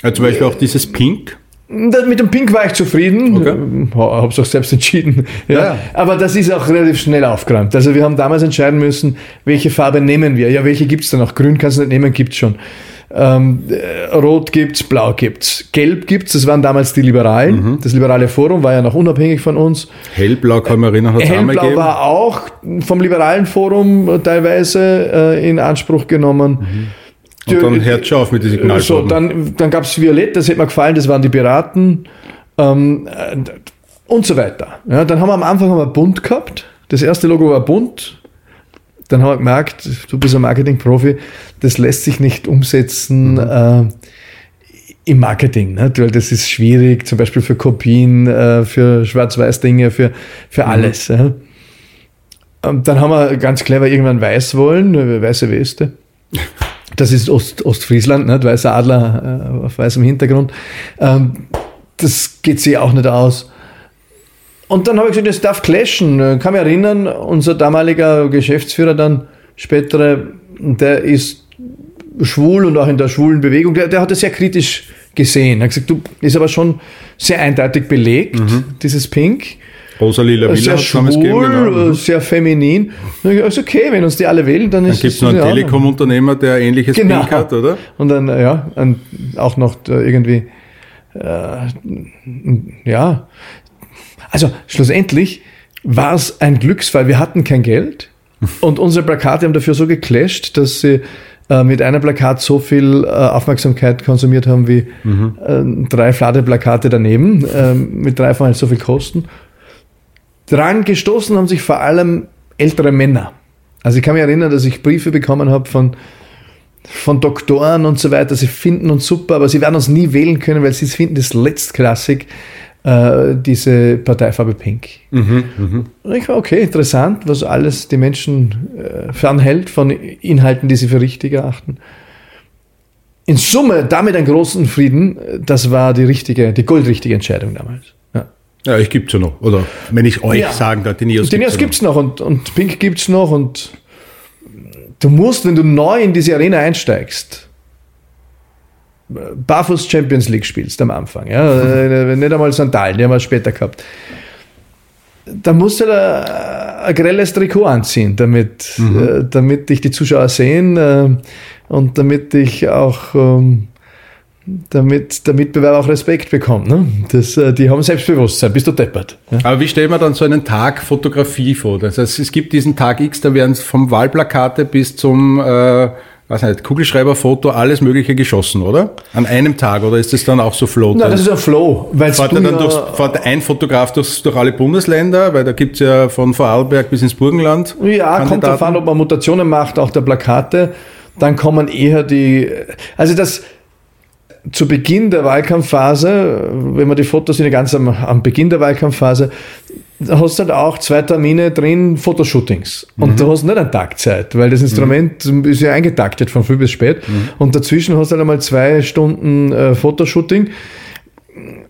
Ja, zum Beispiel auch dieses Pink. Mit dem Pink war ich zufrieden. Okay. Habe es auch selbst entschieden. Ja. Ja. Aber das ist auch relativ schnell aufgeräumt. Also wir haben damals entscheiden müssen, welche Farbe nehmen wir. Ja, welche gibt's da noch? Grün kannst du nicht nehmen, gibt's schon. Ähm, äh, Rot gibt's, Blau gibt's, Gelb gibt's. Das waren damals die Liberalen. Mhm. Das liberale Forum war ja noch unabhängig von uns. Hellblau kann man erinnern, hat Hellblau gegeben. war auch vom liberalen Forum äh, teilweise äh, in Anspruch genommen. Die- Und dann hört schon auf mit den so, Signalfarben. dann, dann gab es Violett, das hätte mir gefallen, das waren die Piraten ähm, äh, und so weiter. Ja, dann haben wir am Anfang haben wir bunt gehabt. Das erste Logo war bunt. Dann haben wir gemerkt, du bist ein Marketing-Profi, das lässt sich nicht umsetzen äh, im Marketing, ne? weil das ist schwierig, zum Beispiel für Kopien, äh, für Schwarz-Weiß-Dinge, für, für alles. Ja? Und dann haben wir ganz clever irgendwann weiß wollen, weiße Weste. Das ist Ost, Ostfriesland, nicht? weißer Adler äh, auf weißem Hintergrund. Ähm, das geht sich auch nicht aus. Und dann habe ich gesagt, das darf clashen. Äh, Kann mich erinnern, unser damaliger Geschäftsführer dann, spätere, der ist schwul und auch in der schwulen Bewegung, der, der hat das sehr kritisch gesehen. Er hat gesagt, du, ist aber schon sehr eindeutig belegt, dieses Pink. Rosa Lila Villa Sehr es damals gegeben. schwul, Genau. äh, sehr feminin. Dann ich ist okay, wenn uns die alle wählen, dann Dann ist gibt es es noch einen. Telekom-Unternehmer, der ähnliches Genau. Pink hat, oder? Und dann, äh, ja, ein, auch noch äh, irgendwie, äh, ja. Also schlussendlich war es ein Glücksfall. Wir hatten kein Geld und unsere Plakate haben dafür so geclasht, dass sie äh, mit einem Plakat so viel äh, Aufmerksamkeit konsumiert haben wie äh, drei flade Plakate daneben, äh, mit dreifach halt so viel Kosten. Dran gestoßen haben sich vor allem ältere Männer. Also ich kann mich erinnern, dass ich Briefe bekommen habe von von Doktoren und so weiter, sie finden uns super, aber sie werden uns nie wählen können, weil sie finden das letztklassig, äh, diese Parteifarbe Pink. Und ich war, okay, interessant, was alles die Menschen äh, fernhält von Inhalten, die sie für richtig erachten. In Summe damit einen großen Frieden, das war die richtige, die goldrichtige Entscheidung damals. Ja. Ja, ich gibt's ja noch. Oder wenn ich euch Ja. sagen darf, die Neos Den gibt's gibt's noch und, und Pink gibt's noch und du musst, wenn du neu in diese Arena einsteigst, barfuß Champions League spielst am Anfang, ja, äh, nicht einmal Sandalen, die haben wir später gehabt. Da musst du da ein grelles Trikot anziehen, damit, äh, damit dich die Zuschauer sehen äh, und damit dich auch ähm, damit der Mitbewerber auch Respekt bekommt. Ne? Das, die haben Selbstbewusstsein, bist du deppert. Ja? Aber wie stellt man dann so einen Tag Fotografie vor? Das heißt, es gibt diesen Tag X, da werden vom Wahlplakate bis zum äh, weiß nicht, Kugelschreiberfoto alles Mögliche geschossen, oder? An einem Tag, oder ist das dann auch so float? Na, das ist ein Flow, weil Fährt, dann durchs, fährt ein Fotograf durchs, durch alle Bundesländer, weil da gibt's ja von Vorarlberg bis ins Burgenland. Ja, kommt Kandidaten. darauf an, ob man Mutationen macht, auch der Plakate. Dann kommen eher die, also das zu Beginn der Wahlkampfphase, wenn man die Fotos sind ja ganz am, am Beginn der Wahlkampfphase, hast du halt auch zwei Termine drin, Fotoshootings. Und hast du nicht einen Tag Zeit, weil das Instrument ist ja eingetaktet von früh bis spät. Und dazwischen hast du halt einmal zwei Stunden äh, Fotoshooting.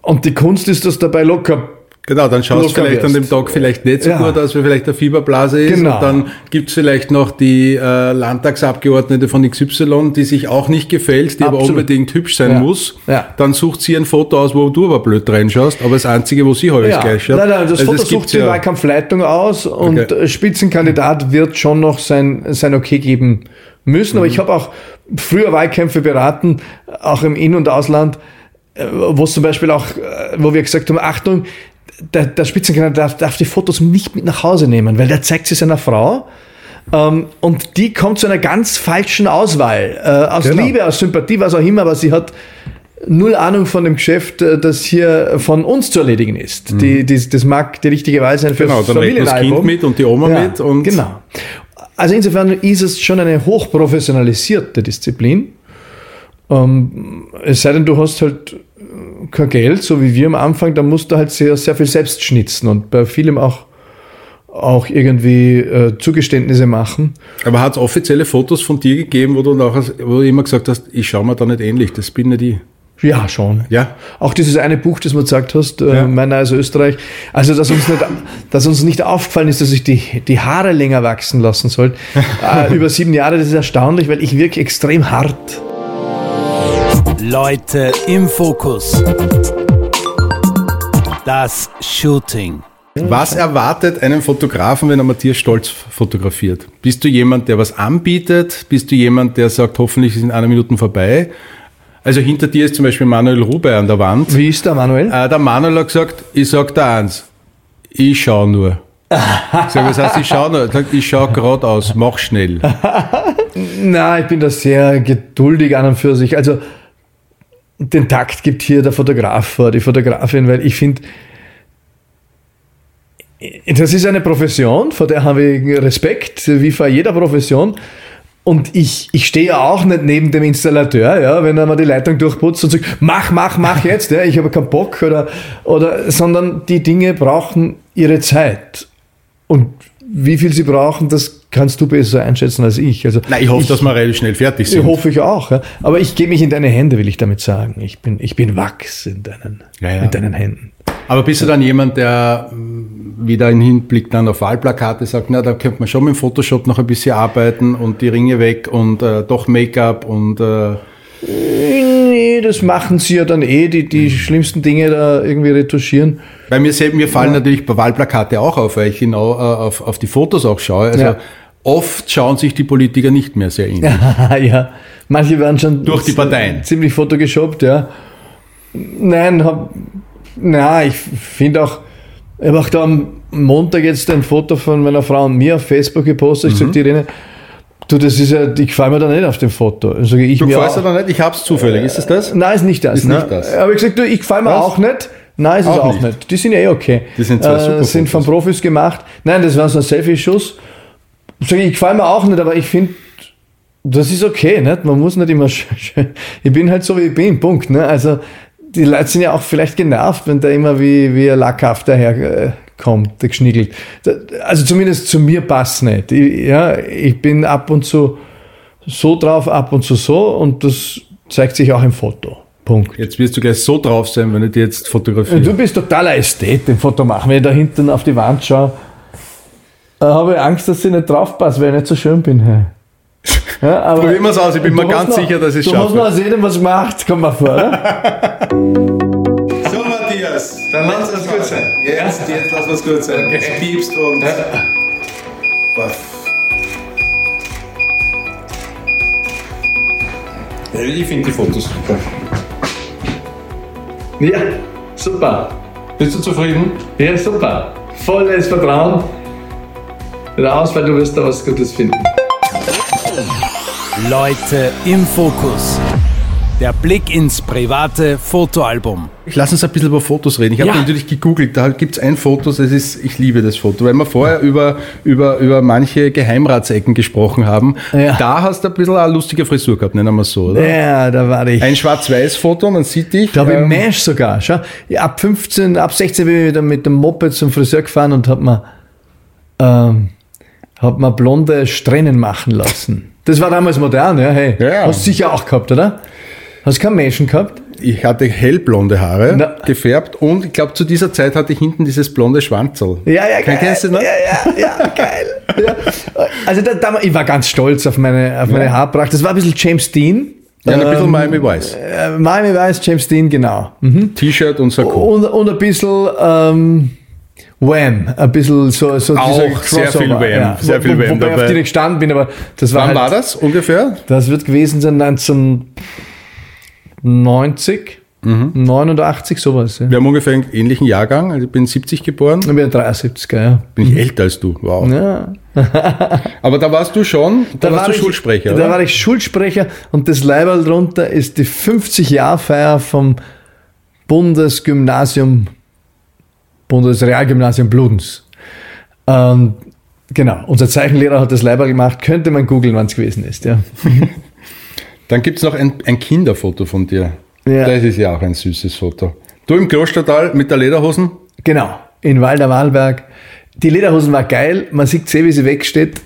Und die Kunst ist, dass dabei locker Genau, dann schaust du vielleicht an dem. Tag vielleicht nicht so Ja. gut aus, weil vielleicht der Fieberblase ist. Genau. Und dann gibt's vielleicht noch die äh, Landtagsabgeordnete von XY, die sich auch nicht gefällt, die aber Absolut. unbedingt hübsch sein Ja. muss. Ja. Dann sucht sie ein Foto aus, wo du aber blöd reinschaust, aber das Einzige, wo sie häufig gleich schaut. Nein, nein, das Also Foto es sucht die ja- Wahlkampfleitung aus und Okay. äh, Spitzenkandidat wird schon noch sein, sein Okay geben müssen. Mhm. Aber ich habe auch früher Wahlkämpfe beraten, auch im In- und Ausland, äh, wo zum Beispiel auch, äh, wo wir gesagt haben, Achtung, der, der Spitzenkandidat darf, darf die Fotos nicht mit nach Hause nehmen, weil der zeigt sie seiner Frau. Ähm, und die kommt zu einer ganz falschen Auswahl. Äh, aus Genau. Liebe, aus Sympathie, was auch immer, aber sie hat null Ahnung von dem Geschäft, äh, das hier von uns zu erledigen ist. Die, die, das mag die richtige Wahl sein für Mhm. Genau, dann das. Kind mit und die Oma Ja, mit und genau. Also insofern ist es schon eine hochprofessionalisierte Disziplin. Ähm, es sei denn, du hast halt kein Geld, so wie wir am Anfang, dann musst du halt sehr, sehr viel selbst schnitzen und bei vielem auch, auch irgendwie äh, Zugeständnisse machen. Aber hat es offizielle Fotos von dir gegeben, wo du nachher, wo du immer gesagt hast, ich schaue mir da nicht ähnlich, das bin nicht ich. Ja, schon. Ja. Auch dieses eine Buch, das du gesagt hast, äh, Ja. Mein neues Österreich. Also, dass uns nicht, dass uns nicht aufgefallen ist, dass ich die, die Haare länger wachsen lassen sollte. äh, über sieben Jahre, das ist erstaunlich, weil ich wirke extrem hart. Leute im Fokus. Das Shooting. Was erwartet einen Fotografen, wenn er Matthias Stolz fotografiert? Bist du jemand, der was anbietet? Bist du jemand, der sagt, hoffentlich ist in einer Minute vorbei? Also hinter dir ist zum Beispiel Manuel Rube an der Wand. Wie ist der Manuel? Äh, der Manuel hat gesagt, ich sag dir eins, ich schau nur. Ich sag, was heißt, ich schau nur? Sagt, ich schau geradeaus, mach schnell. Na, ich bin da sehr geduldig an und für sich. Also, den Takt gibt hier der Fotograf vor, die Fotografin, weil ich finde, das ist eine Profession, vor der habe ich Respekt, wie vor jeder Profession. Und ich, ich stehe ja auch nicht neben dem Installateur, ja, wenn er mal die Leitung durchputzt und sagt, mach, mach, mach jetzt, ja, ich habe keinen Bock oder, oder, sondern die Dinge brauchen ihre Zeit. Und wie viel sie brauchen, das kannst du besser einschätzen als ich. Also, Na, ich hoffe, dass wir relativ schnell fertig ich sind. hoffe ich auch. Ja. Aber ich gebe mich in deine Hände, will ich damit sagen. Ich bin, ich bin Wachs in deinen, Ja, ja. in deinen Händen. Aber bist du dann jemand, der mh, wieder im Hinblick dann auf Wahlplakate sagt, na, da könnte man schon mit Photoshop noch ein bisschen arbeiten und die Ringe weg und äh, doch Make-up und äh, Nee, das machen sie ja dann eh, die, die schlimmsten Dinge da irgendwie retuschieren. Bei mir, selber, mir fallen natürlich bei Wahlplakate auch auf, weil ich genau äh, auf, auf die Fotos auch schaue. Also Ja. Oft schauen sich die Politiker nicht mehr sehr ähnlich. ja, manche werden schon Durch die Parteien. ziemlich fotogeshoppt, ja. Nein, hab, na, ich finde auch, ich habe auch da am Montag jetzt ein Foto von meiner Frau und mir auf Facebook gepostet. Ich Mhm. sag die Irene, du, das ist ja, ich gefall mir da nicht auf dem Foto. Dann sage ich Du mir gefällst auch, dir da nicht? Ich hab's zufällig. Ist das das? Nein, ist nicht das. Ist ne? nicht das. Aber ich gesagt, du, ich gefall mir Was? auch nicht. Nein, ist es Auch auch nicht. nicht. Die sind ja eh okay. Die sind zwei super äh, Sind von. Profis gemacht. Nein, das war so ein Selfie-Schuss. Ich, gefall mir auch nicht, aber ich finde, das ist okay, nicht? Man muss nicht immer Ich bin halt so, wie ich bin, Punkt. Ne? Also, die Leute sind ja auch vielleicht genervt, wenn der immer wie, wie ein Lackhaft daher äh, kommt, der geschniegelt. Also zumindest zu mir passt nicht. Ich, ja, ich bin ab und zu so drauf, ab und zu so und das zeigt sich auch im Foto. Punkt. Jetzt wirst du gleich so drauf sein, wenn ich dir jetzt fotografiere. Du bist totaler Ästhet im Foto machen. Wenn ich da hinten auf die Wand schaue, habe ich Angst, dass ich nicht drauf passe, weil ich nicht so schön bin. Hey. Ja, aber Probieren wir's aus, ich bin du mir ganz noch- sicher, dass Du hast schaffe. noch aus jedem was gemacht, komm mal vor. Oder? So, Matthias, dann lass es gut sein. Jetzt, jetzt lass es gut sein. Okay. Du piepst und. Ich finde die Fotos super. Ja, super. Bist du zufrieden? Ja, super. Volles Vertrauen. Raus, weil du wirst da was Gutes finden. Leute im Fokus. Der Blick ins private Fotoalbum. Ich lass uns ein bisschen über Fotos reden. Ich habe Ja. natürlich gegoogelt, da gibt es ein Foto, das ist, ich liebe das Foto, weil wir vorher über, über, über manche Geheimratsecken gesprochen haben. Ja. Da hast du ein bisschen eine lustige Frisur gehabt, nennen wir es so, oder? Ja, da war ich. Ein Schwarz-Weiß-Foto, man sieht dich. Ich glaube, im ähm, Mesh sogar. Schau, ab 15, ab 16 bin ich wieder mit dem Moped zum Friseur gefahren und hab mir, ähm, hab mir blonde Strähnen machen lassen. Das war damals modern, ja, hey. Ja. Hast du sicher auch gehabt, oder? Hast du keinen Menschen gehabt? Ich hatte hellblonde Haare Na. gefärbt und ich glaube, zu dieser Zeit hatte ich hinten dieses blonde Schwanzerl. Ja, ja, Kein- Kennst du das noch? Ja, ja, ja, geil. Ja. Also da, da, ich war ganz stolz auf meine, auf meine Haarpracht. Das war ein bisschen James Dean. Ja, ein bisschen Ähm, Miami Vice. Äh, Miami Weiß, James Dean, genau. Mhm. T-Shirt und Sakko. Und, und ein bisschen ähm, Wham, ein bisschen so, so Auch sehr viel Wham, sehr viel Wo- Wham Wobei ich dabei. auf die nicht gestanden bin, aber das war Wann halt, war das ungefähr? Das wird gewesen sein 1990, Mhm. 89, sowas. Ja. Wir haben ungefähr einen ähnlichen Jahrgang. Also ich bin 70 geboren. Ich bin 73, ja. Bin ich älter als du. Wow. ja. Aber da warst du schon, da, warst war du ich, Schulsprecher, Da oder? war ich Schulsprecher und das Leiberl drunter ist die 50-Jahr-Feier vom Bundesgymnasium, Bundesrealgymnasium Bludenz. Ähm, genau, unser Zeichenlehrer hat das Leiberl gemacht, könnte man googeln, wann es gewesen ist. Ja. Dann gibt's noch ein, ein Kinderfoto von dir. Ja. Das ist ja auch ein süßes Foto. Du im Klostertal mit der Lederhosen? Genau, in Walder Wahlberg. Die Lederhosen war geil, man sieht sehr, wie sie wegsteht.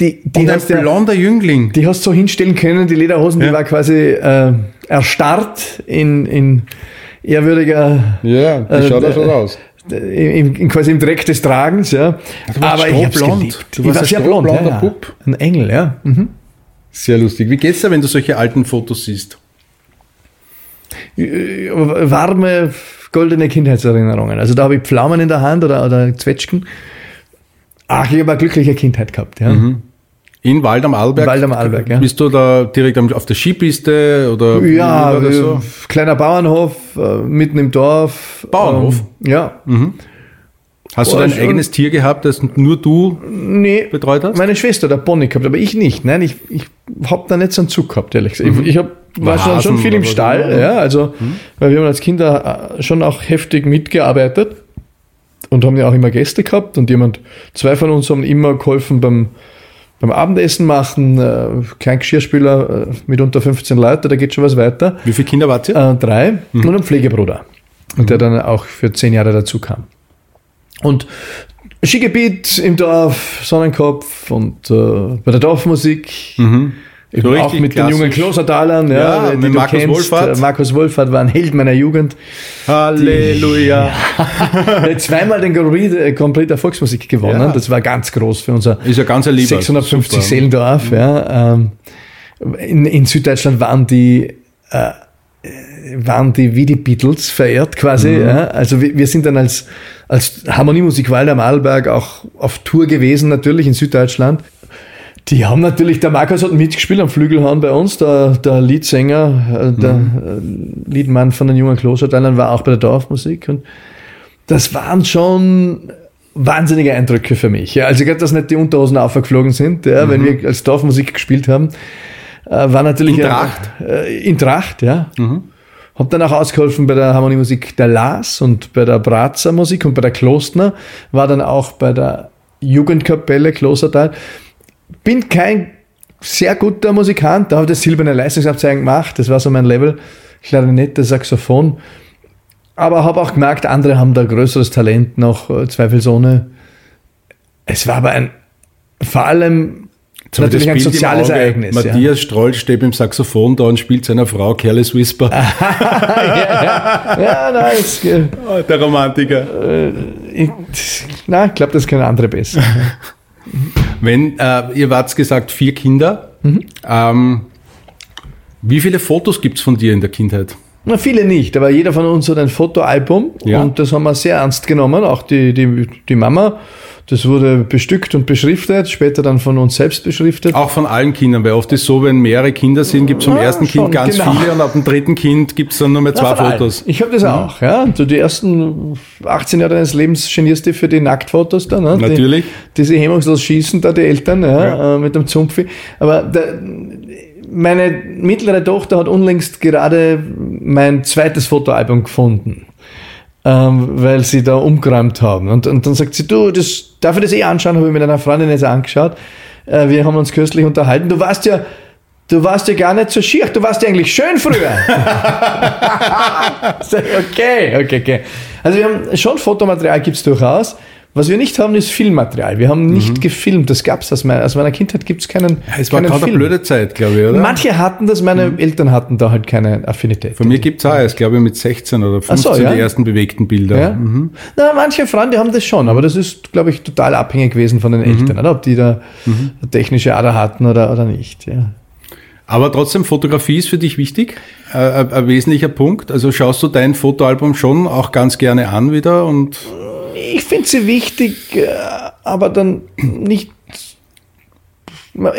Die, die, Und ein hast ja, blonder Jüngling. die hast du so hinstellen können, die Lederhosen, die Ja. war quasi äh, erstarrt in, in ehrwürdiger Ja, die Äh, schaut auch äh, so aus. Im, im, quasi im Dreck des Tragens, ja. Aber ich hab's strohblond. geliebt. Du ich warst war ein sehr blond, ja, strohblonder ja. Bub. Ein Engel, ja. Mhm. Sehr lustig. Wie geht's dir, wenn du solche alten Fotos siehst? Äh, Warme, goldene Kindheitserinnerungen. Also da habe ich Pflaumen in der Hand oder, oder Zwetschgen. Ach, ich habe eine glückliche Kindheit gehabt, ja. In Wald am Arlberg? Wald am Arlberg, ja. Bist du da direkt auf der Skipiste oder Ja, war das äh, so? kleiner Bauernhof, äh, mitten im Dorf. Bauernhof? Ähm, ja. Hast du dein eigenes Tier gehabt, das nur du Nee, betreut hast? meine Schwester hat Pony gehabt, aber ich nicht. Nein, ich, ich habe da nicht so einen Zug gehabt, ehrlich gesagt. Ich, ich hab, war schon, schon viel im oder so, Stall, oder? ja, also, weil wir haben als Kinder äh, schon auch heftig mitgearbeitet und haben ja auch immer Gäste gehabt und jemand, zwei von uns haben immer geholfen beim, beim Abendessen machen, äh, kein Geschirrspüler äh, mit unter 15 Leute, da geht schon was weiter. Wie viele Kinder wart ihr? Äh, drei und ein Pflegebruder. Und der dann auch für zehn Jahre dazu kam. Und Skigebiet im Dorf, Sonnenkopf und äh, bei der Dorfmusik. Eben So auch mit den jungen. Klostertalern, Ja, ja, die mit du Markus kennst. Wohlfahrt. Äh, Markus Wohlfahrt war ein Held meiner Jugend. Halleluja. Hat zweimal den Grand äh, der Volksmusik gewonnen. Ja. Das war ganz groß für unser Ist ja ganz ein lieber. 650 Super. Seelendorf. Ja, ähm, in, in Süddeutschland waren die, äh, waren die wie die Beatles verehrt quasi. Mhm. Ja. Also wir, wir sind dann als, als Harmoniemusik Walder am Arlberg auch auf Tour gewesen, natürlich in Süddeutschland. Die haben natürlich, der Markus hat mitgespielt am Flügelhorn bei uns, der, der Leadsänger, äh, der Mhm. äh, Liedmann von den jungen Klosterteilern war auch bei der Dorfmusik und das waren schon wahnsinnige Eindrücke für mich. Ja, also ich glaube, dass nicht die Unterhosen aufgeflogen sind, ja, wenn wir als Dorfmusik gespielt haben, äh, war natürlich Mhm. In Tracht? Mhm. Äh, in Tracht, ja. Hab dann auch ausgeholfen bei der Harmoniemusik der Lars und bei der Brazer Musik und bei der Klostner, war dann auch bei der Jugendkapelle Klostertal. Bin kein sehr guter Musikant, da habe ich das silberne Leistungsabzeichen gemacht, das war so mein Level, Klarinette, Saxophon. Aber habe auch gemerkt, andere haben da größeres Talent noch, äh, zweifelsohne. Es war aber ein, vor allem ich natürlich ein soziales. Ereignis. ja. Matthias Stroll steht im Saxophon da und spielt seiner Frau Careless Whisper. Ja, nein, es, äh, Der Romantiker. ich, nein, ich glaube, das können andere besser. Wenn, äh, ihr wart gesagt, vier Kinder. Mhm. Ähm, wie viele Fotos gibt's von dir in der Kindheit? Na, viele nicht, aber jeder von uns hat ein Fotoalbum Ja. und das haben wir sehr ernst genommen, auch die, die, die Mama. Das wurde bestückt und beschriftet, später dann von uns selbst beschriftet. Auch von allen Kindern, weil oft ist so, wenn mehrere Kinder sind, gibt's vom Ja, ersten schon, Kind ganz genau. viele und ab dem dritten Kind gibt's dann nur mehr zwei Ja, von allen. Fotos. Ich habe das auch, ja. Du die ersten 18 Jahre deines Lebens genierst du für die Nacktfotos dann. Ne? Natürlich. Die, diese hemmungslos schießen da die Eltern ja, Äh, mit dem Zumpfi. Aber der, meine mittlere Tochter hat unlängst gerade mein zweites Fotoalbum gefunden. Ähm, weil sie da umgeräumt haben. Und, und dann sagt sie, du, das, darf ich das eh anschauen? Habe ich mit einer Freundin jetzt angeschaut. Äh, wir haben uns kürzlich unterhalten. Du warst ja, du warst ja gar nicht so schier. Du warst ja eigentlich schön früher. Okay, okay, okay. Also wir haben schon Fotomaterial gibt's durchaus. Was wir nicht haben, ist Filmmaterial. Wir haben nicht gefilmt. Das gab's aus meiner, aus meiner Kindheit gibt's keinen. Es war keinen gerade eine Film. blöde Zeit, glaube ich, oder? Manche hatten das, meine Eltern hatten da halt keine Affinität. Von mir gibt's auch erst, glaube ich, mit 16 oder 15 Ach so, ja? die ersten bewegten Bilder. Ja? Na, manche Freunde haben das schon, aber das ist, glaube ich, total abhängig gewesen von den Mhm. Eltern, oder? ob die da eine technische Ader hatten oder, oder nicht. Ja. Aber trotzdem, Fotografie ist für dich wichtig, äh, ein, ein wesentlicher Punkt. Also schaust du dein Fotoalbum schon auch ganz gerne an wieder und Ich finde sie wichtig, äh, aber dann nicht.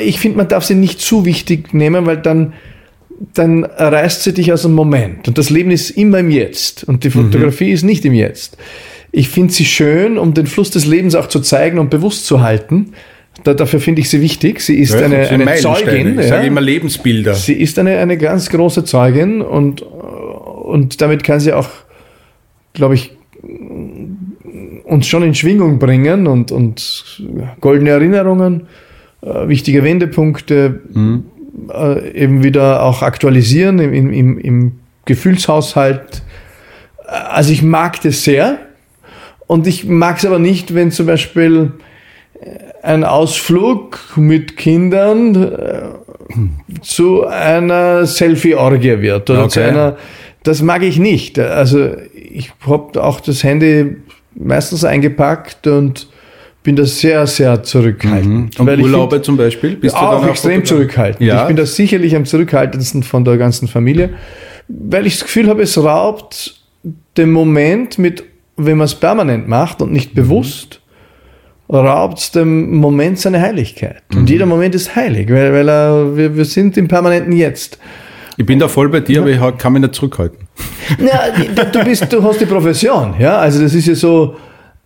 Ich finde, man darf sie nicht zu wichtig nehmen, weil dann, dann reißt sie dich aus dem Moment. Und das Leben ist immer im Jetzt. Und die Fotografie ist nicht im Jetzt. Ich finde sie schön, um den Fluss des Lebens auch zu zeigen und bewusst zu halten. Da, dafür finde ich sie wichtig. Sie ist Ja, eine, eine. Zeugin. Ich ja. sage immer Lebensbilder. Sie ist eine, eine ganz große Zeugin und, und damit kann sie auch, glaube ich, uns schon in Schwingung bringen und, und goldene Erinnerungen, äh, wichtige Wendepunkte äh, eben wieder auch aktualisieren im, im, im, Gefühlshaushalt. Also ich mag das sehr und ich mag es aber nicht, wenn zum Beispiel ein Ausflug mit Kindern äh, zu einer Selfie-Orgie wird oder zu Okay. einer, das mag ich nicht. Also ich habe auch das Handy meistens eingepackt und bin da sehr, sehr zurückhaltend. Und Weil ich Urlaube find- zum Beispiel? Bist du auch dann extrem Fotograf? zurückhaltend. Ja. Ich bin da sicherlich am zurückhaltendsten von der ganzen Familie, weil ich das Gefühl habe, es raubt den Moment mit, wenn man es permanent macht und Mhm. nicht bewusst, raubt es dem Moment seine Heiligkeit. Mhm. Und jeder Moment ist heilig, weil, weil er, wir, wir sind im permanenten Jetzt. Ich bin da voll bei dir, aber ich kann mich nicht zurückhalten. Ja, du, bist, du hast die Profession, ja, also das ist ja so,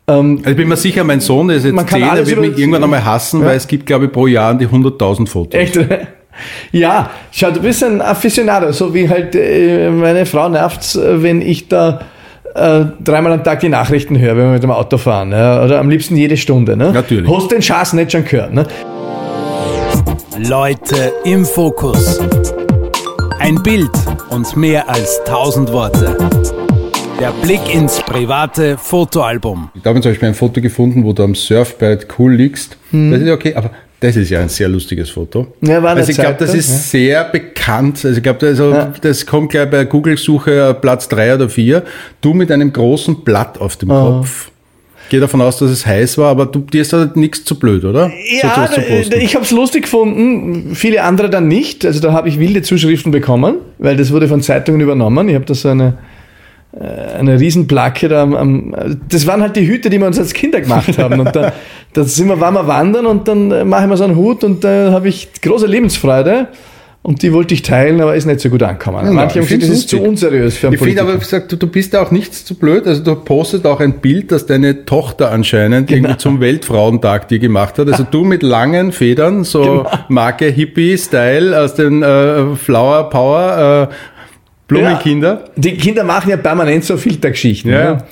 ähm, Also ich bin mir sicher, mein Sohn der ist jetzt Man kann 10, der alles wird mich irgendwann einmal hassen, Ja. weil es gibt, glaube ich, pro Jahr die 100.000 Fotos. Echt? Ja, schau, du bist ein Aficionado, so wie halt äh, meine Frau nervt's, äh, wenn ich da äh, dreimal am Tag die Nachrichten höre, wenn wir mit dem Auto fahren. Ja, oder am liebsten jede Stunde. Ne? Natürlich. Hast den Schatz nicht schon gehört. Ne? Leute im Fokus. Ein Bild und mehr als tausend Worte. Der Blick ins private Fotoalbum. Ich habe zum Beispiel ein Foto gefunden, wo du am Surfbrett cool liegst. Das ist ja okay, aber das ist ja ein sehr lustiges Foto. Hm. Ja, war also ich glaube, das ist sehr bekannt. Also ich glaube, also Ja. das kommt gleich bei Google-Suche Platz drei oder vier. Du mit einem großen Blatt auf dem Kopf. Gehe davon aus, dass es heiß war, aber du, dir ist da nichts zu blöd, oder? So Ja, posten. äh, ich habe es lustig gefunden, viele andere dann nicht. Also da habe ich wilde Zuschriften bekommen, weil das wurde von Zeitungen übernommen. Ich habe da so eine, äh, eine Riesenplake da am, am, das waren halt die Hüte, die wir uns als Kinder gemacht haben. Und da, da sind wir, waren wir wandern und dann äh, mache ich mir so einen Hut und da habe ich große Lebensfreude. Und die wollte ich teilen, aber ist nicht so gut angekommen. Ja, Manche haben gesagt, das ist zu unseriös für einen Ich finde aber, gesagt, du, du bist ja auch nichts zu blöd. Also du postest auch ein Bild, das deine Tochter anscheinend Genau. irgendwie zum Weltfrauentag dir gemacht hat. Also du mit langen Federn, so Genau. Marke Hippie-Style aus den äh, Flower Power äh, Blumenkinder. Ja, die Kinder machen ja permanent so Filtergeschichten. Ja. Ja.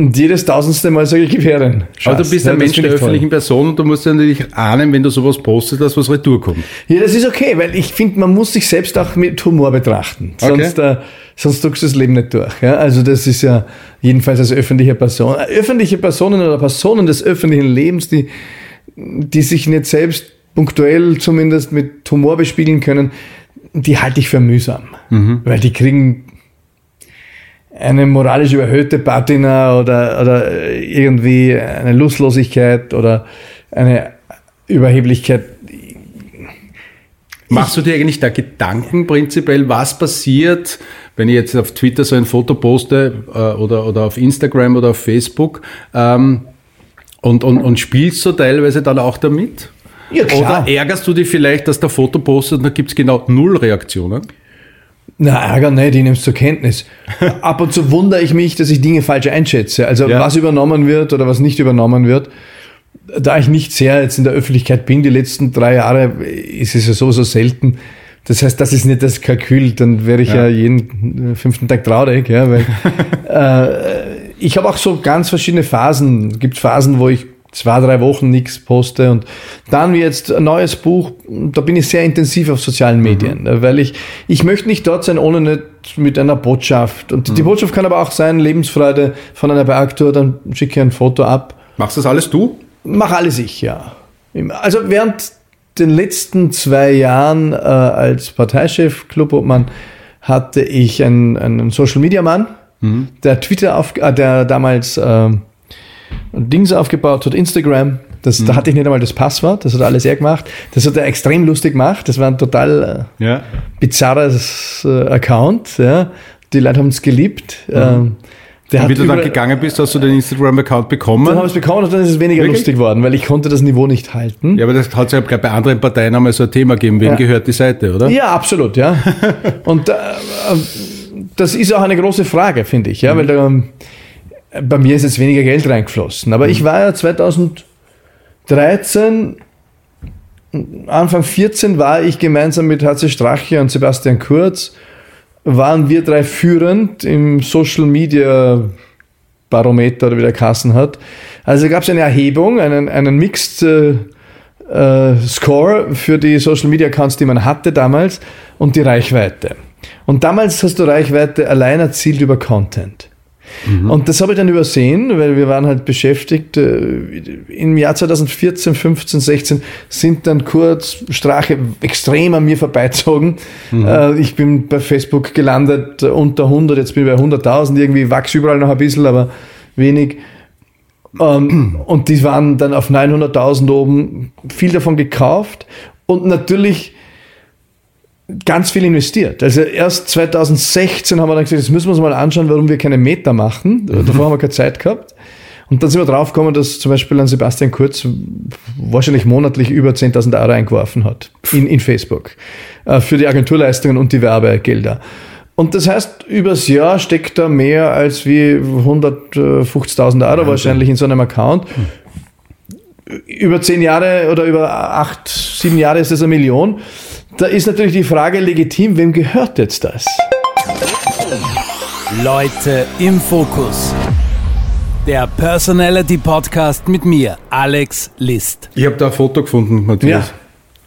Und jedes tausendste Mal sage ich, gib her den Aber du bist Ja, ein Mensch der ich toll. öffentlichen Person und du musst ja natürlich ahnen, wenn du sowas postest, dass was retour kommt. Ja, das ist okay, weil ich finde, man muss sich selbst auch mit Humor betrachten. Okay. Sonst, äh, sonst druckst du das Leben nicht durch. Ja? Also das ist ja jedenfalls als öffentliche Person. Äh, Öffentliche Personen oder Personen des öffentlichen Lebens, die, die sich nicht selbst punktuell zumindest mit Humor bespiegeln können, die halte ich für mühsam. Weil die kriegen eine moralisch überhöhte Patina oder, oder irgendwie eine Lustlosigkeit oder eine Überheblichkeit. Machst du dir eigentlich da Gedanken prinzipiell, was passiert, wenn ich jetzt auf Twitter so ein Foto poste äh, oder, oder auf Instagram oder auf Facebook ähm, und, und, und spielst du teilweise dann auch damit? Ja, klar. Oder ärgerst du dich vielleicht, dass der Foto postet und da gibt es genau null Reaktionen? Na, Ärger nicht, ich nehme es zur Kenntnis. Ab und zu wundere ich mich, dass ich Dinge falsch einschätze. Also Ja. was übernommen wird oder was nicht übernommen wird. Da ich nicht sehr jetzt in der Öffentlichkeit bin, die letzten drei Jahre, ist es ja sowieso selten. Das heißt, das ist nicht das Kalkül, dann wäre ich ja, Ja. jeden fünften Tag traurig. Ja, weil, äh, ich habe auch so ganz verschiedene Phasen. Es gibt Phasen, wo ich zwei, drei Wochen nichts poste und dann wie jetzt ein neues Buch, da bin ich sehr intensiv auf sozialen Medien, weil ich, ich möchte nicht dort sein, ohne nicht mit einer Botschaft. Und die Botschaft kann aber auch sein, Lebensfreude von einer Bergtour, dann schicke ich ein Foto ab. Machst du das alles du? Mach alles ich, ja. Also während den letzten zwei Jahren äh, als Parteichef, Clubobmann, hatte ich einen, einen Social Media Mann, der Twitter auf, äh, der damals äh, Dings aufgebaut hat, Instagram. Das, Da hatte ich nicht einmal das Passwort, das hat alles er gemacht. Das hat er extrem lustig gemacht. Das war ein total äh, Ja. bizarres äh, Account. Ja. Die Leute haben es geliebt. Ähm, der Und wie du dann gegangen bist, hast du den Instagram-Account bekommen. dann habe ich es bekommen und dann ist es weniger Wirklich? lustig geworden, weil ich konnte das Niveau nicht halten. ja, aber das hat es ja bei anderen Parteien einmal so ein Thema gegeben. Wem Ja. gehört die Seite, oder? Ja, absolut, ja. Und äh, äh, das ist auch eine große Frage, finde ich, ja, weil da, äh, bei mir ist jetzt weniger Geld reingeflossen. Aber ich war ja 2010 13, Anfang 14 war ich gemeinsam mit HC Strache und Sebastian Kurz, waren wir drei führend im Social Media Barometer oder wie der Kassen hat. Also gab es eine Erhebung, einen, einen Mixed äh, äh, Score für die Social Media Accounts, die man hatte damals und die Reichweite. Und damals hast du Reichweite allein erzielt über Content. Mhm. Und das habe ich dann übersehen, weil wir waren halt beschäftigt. Äh, Im Jahr 2014, 15, 16 sind dann kurz Strache extrem an mir vorbeizogen. Mhm. Äh, ich bin bei Facebook gelandet unter 100, jetzt bin ich bei 100.000. Irgendwie wachse überall noch ein bisschen, aber wenig. Ähm, und die waren dann auf 900.000 oben, viel davon gekauft. Und natürlich ganz viel investiert. Also erst 2016 haben wir dann gesagt, jetzt müssen wir uns mal anschauen, warum wir keine Meter machen. Mhm. Davor haben wir keine Zeit gehabt. Und dann sind wir draufgekommen, dass zum Beispiel an Sebastian Kurz wahrscheinlich monatlich über 10.000 Euro eingeworfen hat in, in Facebook äh, für die Agenturleistungen und die Werbegelder. Und das heißt, übers Jahr steckt da mehr als wie 150.000 Euro wahrscheinlich in so einem Account. Über zehn Jahre oder über acht, sieben Jahre ist das eine Million. Da ist natürlich die Frage legitim, wem gehört jetzt das? Leute im Fokus. Der Personality Podcast mit mir, Alex List. Ich habe da ein Foto gefunden, Matthias. Ja.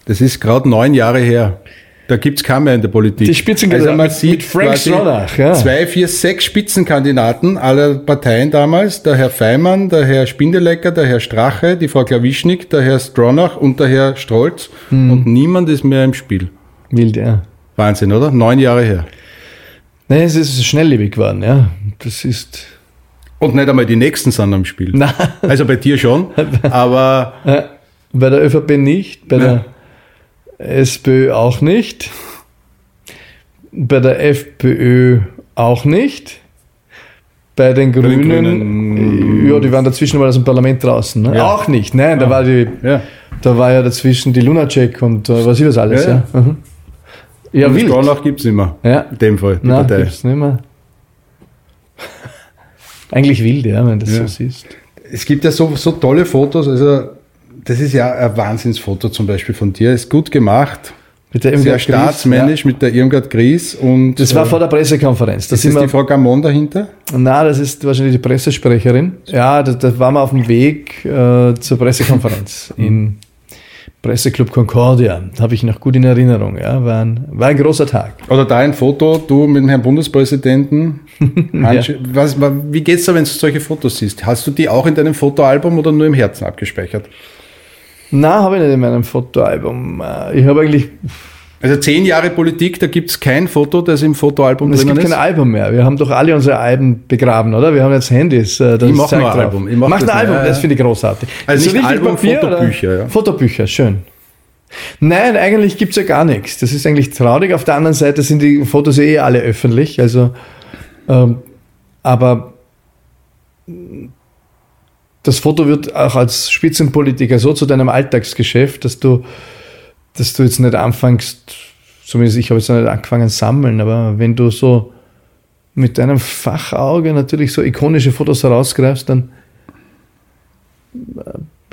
Das ist gerade neun Jahre her. Da gibt es kaum mehr in der Politik. Die Spitzenkandidaten also man sieht mit Frank Stronach, ja. Zwei, vier, sechs Spitzenkandidaten aller Parteien damals. Der Herr Feimann, der Herr Spindelecker, der Herr Strache, die Frau Klawischnik, der Herr Stronach und der Herr Strolz. Hm. Und niemand ist mehr im Spiel. Wild, ja. Wahnsinn, oder? Neun Jahre her. Nein, es ist schnelllebig geworden, ja. Das ist... Und nicht einmal die Nächsten sind am Spiel. Nein. Also bei dir schon, aber... Bei der ÖVP nicht, bei ja. der SPÖ auch nicht. Bei der FPÖ auch nicht. Bei den Grünen, den Grünen ja, die waren dazwischen mal aus dem Parlament draußen. Ne? Ja. Auch nicht. Nein, da war die, ja. da war ja dazwischen die Lunacek und äh, was ist das alles. Ja, ja. Mhm. ja und wild. Skornach gibt es nicht mehr. Ja. In dem Fall, die Nein, Partei. Gibt's nicht mehr. Eigentlich wild, ja, wenn das so siehst. Es gibt ja so, so tolle Fotos, also das ist ja ein Wahnsinnsfoto zum Beispiel von dir. Ist gut gemacht. Mit der Sehr staatsmännisch ja. mit der Irmgard Gries und. Das war vor der Pressekonferenz. Das ist das die Frau Gamon dahinter? Na, das ist wahrscheinlich die Pressesprecherin. Ja, da, da waren wir auf dem Weg äh, zur Pressekonferenz in Presseclub Concordia. Habe ich noch gut in Erinnerung. Ja, war ein, war ein großer Tag. Oder da ein Foto, du mit dem Herrn Bundespräsidenten. ja. was, wie geht's da, wenn du solche Fotos siehst? Hast du die auch in deinem Fotoalbum oder nur im Herzen abgespeichert? Na, habe ich nicht in meinem Fotoalbum. Äh, ich habe eigentlich. Also zehn Jahre Politik, da gibt es kein Foto, das im Fotoalbum drinnen ist? Es gibt kein Album mehr. Wir haben doch alle unsere Alben begraben, oder? Wir haben jetzt Handys. Äh, das ich mache ein Album. Ich mach, mach ein Album, ja, das finde ich großartig. Also nicht Album, Papier, Fotobücher. Ja. Fotobücher, schön. Nein, eigentlich gibt es ja gar nichts. Das ist eigentlich traurig. Auf der anderen Seite sind die Fotos eh alle öffentlich. Also, ähm, aber das Foto wird auch als Spitzenpolitiker so zu deinem Alltagsgeschäft, dass du, dass du jetzt nicht anfängst, zumindest ich habe jetzt noch nicht angefangen sammeln, aber wenn du so mit deinem Fachauge natürlich so ikonische Fotos herausgreifst, dann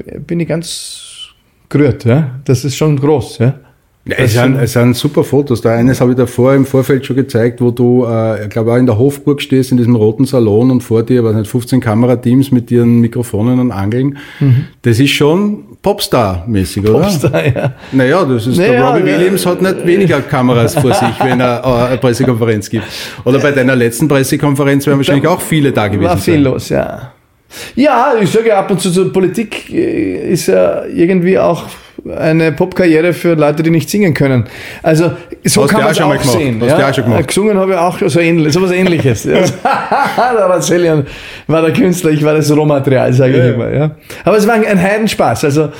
äh, bin ich ganz gerührt. Ja? Das ist schon groß. Ja? Ja, es, sind, es sind super Fotos. Da eines habe ich davor im Vorfeld schon gezeigt, wo du, äh, ich glaube, auch in der Hofburg stehst, in diesem roten Salon und vor dir, weiß nicht, 15 Kamerateams mit ihren Mikrofonen und Angeln. Mhm. Das ist schon Popstar-mäßig, oder? Popstar, ja. Naja, das ist, naja, der Robbie ja. Williams hat nicht weniger Kameras vor sich, wenn er äh, eine Pressekonferenz gibt. Oder bei deiner letzten Pressekonferenz werden wahrscheinlich auch viele da gewesen War viel sein. los, ja. Ja, ich sage ja ab und zu, so Politik äh, ist ja irgendwie auch eine Popkarriere für Leute, die nicht singen können. Also so Hast kann man es auch, auch sehen. Hast ja? auch schon gemacht. Gesungen habe ich auch so ähnlich, sowas ähnliches. der Razelian war der Künstler, ich war das Rohmaterial, sage ja. ich immer. Ja? Aber es war ein Heidenspaß. Also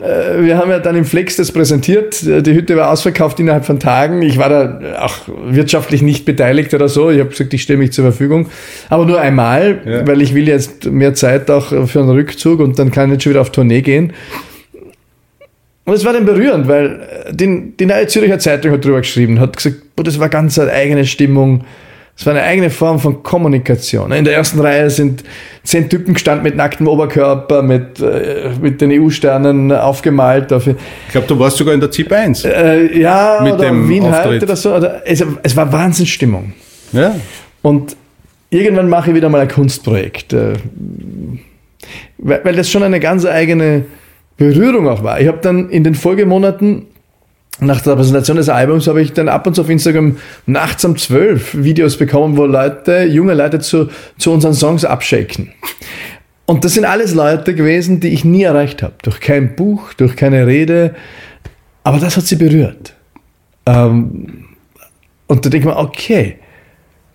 äh, wir haben ja dann im Flex das präsentiert. Die Hütte war ausverkauft innerhalb von Tagen. Ich war da auch wirtschaftlich nicht beteiligt oder so. Ich habe gesagt, ich stelle mich zur Verfügung. Aber nur einmal, ja. weil ich will jetzt mehr Zeit auch für einen Rückzug und dann kann ich jetzt schon wieder auf Tournee gehen. Und es war dann berührend, weil äh, die, die Neue Zürcher Zeitung hat drüber geschrieben, hat gesagt, boah, das war ganz eine eigene Stimmung. Es war eine eigene Form von Kommunikation. In der ersten Reihe sind zehn Typen gestanden mit nacktem Oberkörper, mit, äh, mit den EU-Sternen aufgemalt. Dafür. Ich glaube, du warst sogar in der ZIP 1. Äh, ja, Mit oder dem Wien Auftritt. oder so. Oder, es, es war Wahnsinnsstimmung. Ja. Und irgendwann mache ich wieder mal ein Kunstprojekt. äh, Weil, weil das schon eine ganz eigene Berührung auch war. Ich habe dann in den Folgemonaten nach der Präsentation des Albums habe ich dann ab und zu auf Instagram nachts um zwölf Videos bekommen, wo Leute, junge Leute zu, zu unseren Songs abschicken. Und das sind alles Leute gewesen, die ich nie erreicht habe. Durch kein Buch, durch keine Rede. Aber das hat sie berührt. Ähm, und da denke ich mir, okay,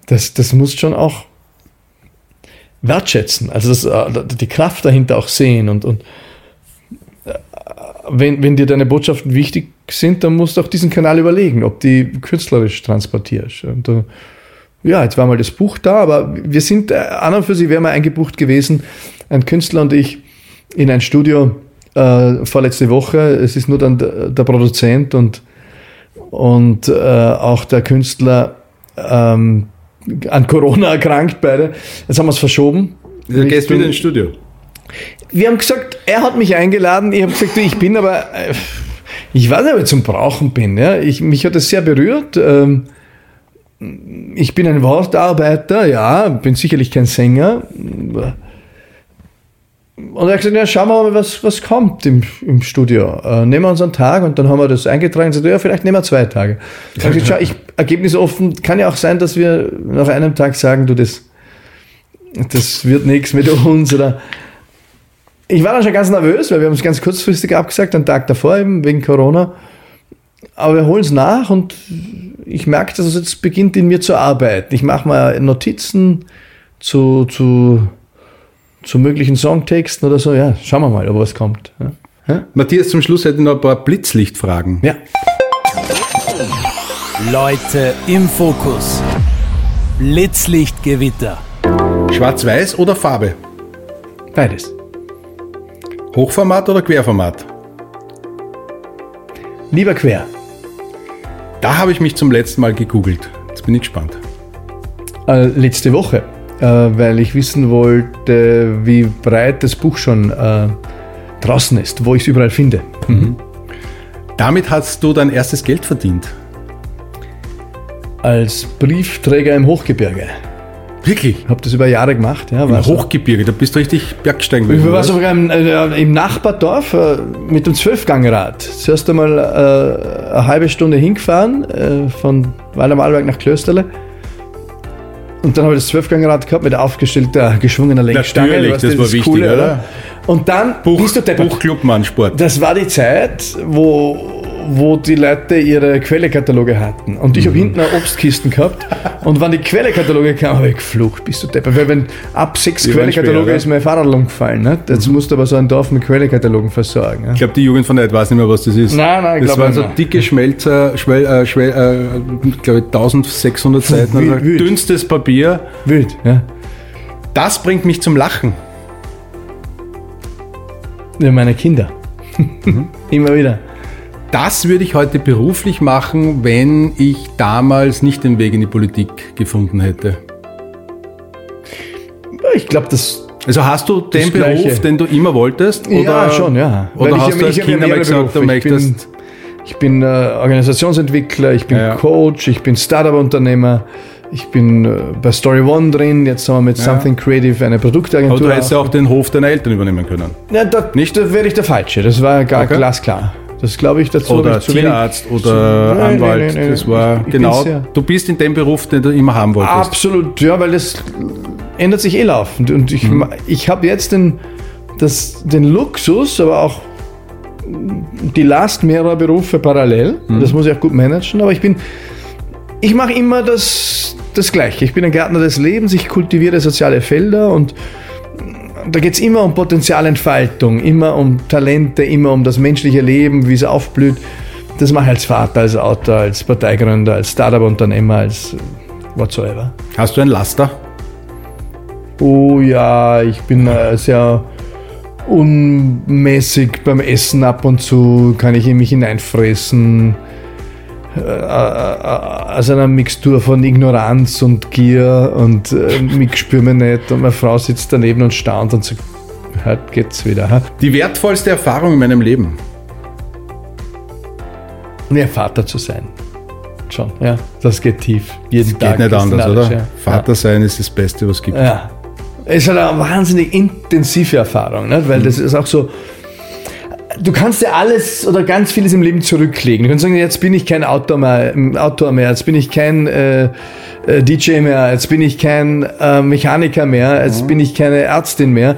das, das muss schon auch wertschätzen. Also das, äh, die Kraft dahinter auch sehen. Und, und wenn, wenn dir deine Botschaften wichtig sind, dann musst du auch diesen Kanal überlegen, ob die künstlerisch transportierst. Und, äh, ja, jetzt war mal das Buch da, aber wir sind, äh, an und für sich wären wir eingebucht gewesen, ein Künstler und ich, in ein Studio äh, vorletzte Woche. Es ist nur dann der, der Produzent und, und äh, auch der Künstler ähm, an Corona erkrankt beide. Jetzt haben wir es verschoben. Du gehst wieder ins Studio. Wir haben gesagt, er hat mich eingeladen. Ich habe gesagt, ich bin aber, äh, ich weiß nicht, ob ich zum Brauchen bin. Ja. Ich, mich hat das sehr berührt. Ähm, ich bin ein Wortarbeiter, ja, bin sicherlich kein Sänger. Und er hat gesagt, ja, schauen wir mal, was, was kommt im, im Studio. Äh, nehmen wir uns einen Tag und dann haben wir das eingetragen und gesagt, ja, vielleicht nehmen wir zwei Tage. Ich habe gesagt, schau, ich, Ergebnis offen, kann ja auch sein, dass wir nach einem Tag sagen, du, das, das wird nichts mit uns oder ich war dann schon ganz nervös, weil wir haben es ganz kurzfristig abgesagt, einen Tag davor eben, wegen Corona. Aber wir holen es nach und ich merke, dass es jetzt beginnt in mir zu arbeiten. Ich mache mal Notizen zu, zu, zu möglichen Songtexten oder so. Ja, schauen wir mal, ob was kommt. Ja. Ja? Matthias, zum Schluss hätte ich noch ein paar Blitzlichtfragen. ja. Leute im Fokus. Blitzlichtgewitter. Schwarz-Weiß oder Farbe? Beides. Hochformat oder Querformat? Lieber quer. Da habe ich mich zum letzten Mal gegoogelt. Jetzt bin ich gespannt. Äh, letzte Woche, äh, weil ich wissen wollte, wie breit das Buch schon äh, draußen ist, wo ich es überall finde. Damit hast du dein erstes Geld verdient. Als Briefträger im Hochgebirge. Wirklich? Habe das über Jahre gemacht. Ja, Im. Hochgebirge, da bist du richtig Bergsteigen Ich gewesen. war oder? sogar im, äh, im Nachbardorf äh, mit dem Zwölfgangrad. Zuerst einmal äh, eine halbe Stunde hingefahren, äh, von Waldermalberg nach Klösterle. Und dann habe ich das Zwölfgangrad gehabt mit aufgestellter, geschwungener Lenkstange. Natürlich, du, das war wichtig, Coole, oder? Und dann Buch, bist du deppert. Buchclubmann-Sport. Das war die Zeit, wo, wo die Leute ihre Quellekataloge hatten. Und ich habe hinten eine Obstkisten gehabt. Und wenn die Quellekataloge kamen, habe ich geflucht, bist du deppert. Weil wenn ab sechs Die Quellekataloge schwer, ist mein Fahrrad umgefallen. Ne? Jetzt musst du aber so ein Dorf mit Quellekatalogen versorgen. Ja? Ich glaube, die Jugend von heute weiß nicht mehr, was das ist. Nein, nein, ich Das glaub waren so dicke Schmelzer, Schwel, äh, Schwel, äh, glaube ich, 1600 Seiten. Wild, wild. dünnstes Papier. Wild, ja. Das bringt mich zum Lachen. ja meine Kinder. Immer wieder. Das würde ich heute beruflich machen, wenn ich damals nicht den Weg in die Politik gefunden hätte. Ich glaube, das. Also hast du den Beruf, Gleiche. den du immer wolltest? Oder, ja, schon, ja. Oder Weil ich hast hab- du als ich ja Kind einmal gesagt, du. Ich möchtest... Ich bin äh, Organisationsentwickler, ich bin Ja, ja. Coach, ich bin Startup-Unternehmer, ich bin äh, bei Story One drin, jetzt haben wir mit Something Creative eine Produktagentur. Aber du hättest ja auch den Hof deiner Eltern übernehmen können. Ja, da, Nicht? da wäre ich der Falsche, das war gar Okay. glasklar. Das glaube ich dazu. Oder ich zu wenig- Tierarzt oder Nein, Anwalt. nein, nein, das war Ich genau. Du bist in dem Beruf, den du immer haben wolltest. Absolut, ja, weil das ändert sich eh laufend. Und ich, Mhm. ich habe jetzt den, das, den Luxus, aber auch die Last mehrerer Berufe parallel. Mhm. Das muss ich auch gut managen. Aber ich bin, ich mache immer das, das Gleiche. Ich bin ein Gärtner des Lebens, ich kultiviere soziale Felder und da geht es immer um Potenzialentfaltung, immer um Talente, immer um das menschliche Leben, wie es aufblüht. Das mache ich als Vater, als Autor, als Parteigründer, als Startup-Unternehmer, als whatsoever. Hast du ein Laster? Oh ja, ich bin äh, sehr unmäßig beim Essen ab und zu, kann ich in mich hineinfressen. Äh, aus einer Mixtur von Ignoranz und Gier und äh, mich spüre mich nicht und meine Frau sitzt daneben und staunt und sagt, heute geht's wieder. Die wertvollste Erfahrung in meinem Leben. Ja, Vater zu sein. Schon, ja. Das geht tief. Jeden Das Tag. geht nicht anders, oder? Ja. Vater sein ist das Beste, was es gibt. Ja. Es ist halt eine wahnsinnig intensive Erfahrung, nicht? weil das ist auch so. Du kannst ja alles oder ganz vieles im Leben zurücklegen. Du kannst sagen, jetzt bin ich kein Autor mehr, Autor mehr jetzt bin ich kein äh, äh, DJ mehr, jetzt bin ich kein äh, Mechaniker mehr, jetzt bin ich keine Ärztin mehr.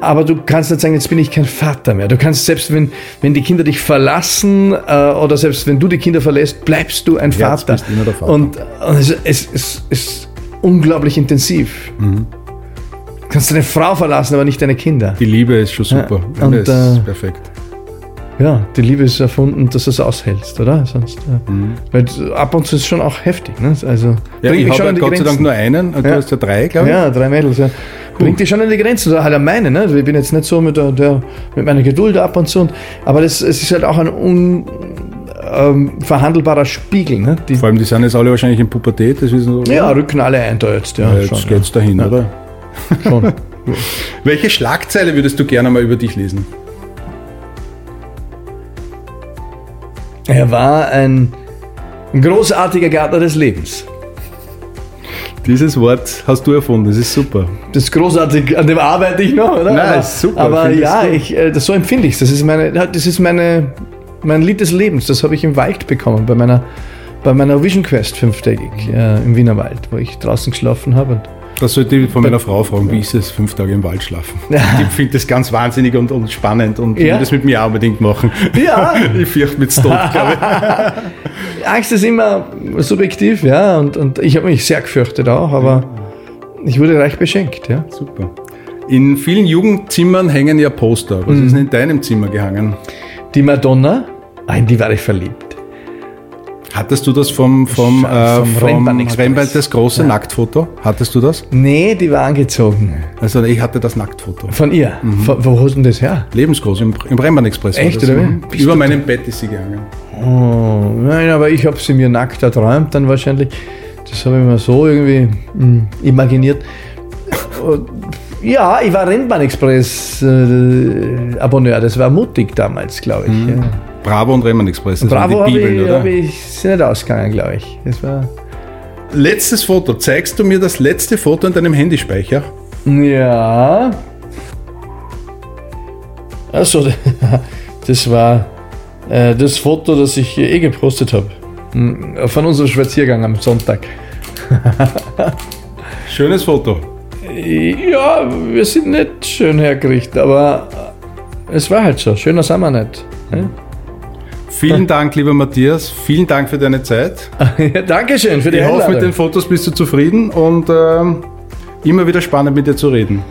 Aber du kannst nicht sagen, jetzt bin ich kein Vater mehr. Du kannst selbst, wenn, wenn die Kinder dich verlassen äh, oder selbst wenn du die Kinder verlässt, bleibst du ein Ja, du Vater. bist immer der Vater. Und, und es, es, es ist unglaublich intensiv. Mhm. Du kannst deine Frau verlassen, aber nicht deine Kinder. Die Liebe ist schon super. Ja, und, das äh, ist perfekt. Ja, die Liebe ist erfunden, dass du es aushältst, oder? Sonst, ja. Weil ab und zu ist es schon auch heftig. Ne? Also, Mhm. Ja, ich habe Gott sei Dank Grenzen. nur einen. Du Ja. hast ja drei, glaube ich. Ja, drei Mädels, ja. Bringt dich schon an die Grenzen, oder halt an meine, ne? Ich bin jetzt nicht so mit, der, der, mit meiner Geduld ab und zu. Und, aber das, es ist halt auch ein unverhandelbarer Spiegel, ne? Die, Vor allem, die sind jetzt alle wahrscheinlich in Pubertät. Das wissen wir. ja, rücken alle ein da jetzt, ja. Ja, jetzt schon, geht's dahin, oder? schon. Welche Schlagzeile würdest du gerne mal über dich lesen? Er war ein großartiger Gärtner des Lebens. Dieses Wort hast du erfunden, das ist super. Das ist großartig, an dem arbeite ich noch, oder? Nein, aber, ist super, Aber ja, ich, äh, das, so empfinde ich es. Das ist meine, das ist meine, mein Lied des Lebens. Das habe ich im Wald bekommen, bei meiner, bei meiner Vision Quest fünftägig äh, im Wienerwald, wo ich draußen geschlafen habe. Und Das sollte ich von meiner Frau fragen, wie ist es, fünf Tage im Wald schlafen? Die findet das ganz wahnsinnig und, und spannend und Ja. will das mit mir auch unbedingt machen. Ja. ich fürchte mit Tod, glaube ich. Angst ist immer subjektiv, ja, und, und ich habe mich sehr gefürchtet auch, aber ich wurde reich beschenkt, ja. Super. In vielen Jugendzimmern hängen ja Poster. Was Mhm. ist denn in deinem Zimmer gehangen? Die Madonna, ah, in die war ich verliebt. Hattest du das vom, vom, Vom äh, vom Rennbahn-Express. Rennbahn, das große Nacktfoto? Hattest du das? Nee, die war angezogen. Also ich hatte das Nacktfoto. Von ihr. Von, wo hast du denn das her? Lebensgroß im, im Rennbahn-Express. Echt, oder wie? Mhm. Über meinem Bett ist sie gehangen. Oh, nein, aber ich habe sie mir nackt erträumt dann wahrscheinlich. Das habe ich mir so irgendwie hm, imaginiert. Und, Ja, ich war Rennbahn-Express-Abonneur. das war mutig damals, glaube ich. Ja. Bravo und Rennbahn-Express, das Bravo waren die Bibeln, ich, oder? ich ist nicht ausgegangen, glaube ich. Das war. Letztes Foto. Zeigst du mir das letzte Foto in deinem Handyspeicher? Ja. Achso, das war äh, das Foto, das ich eh gepostet habe. Von unserem Spaziergang am Sonntag. Schönes Foto. Ja, wir sind nicht schön hergerichtet, aber es war halt so. Schöner sind wir nicht. Ja? Vielen Dank, lieber Matthias. Vielen Dank für deine Zeit. Ja, Dankeschön für die Ich hoffe, mit den. Fotos bist du zufrieden und ähm, immer wieder spannend mit dir zu reden.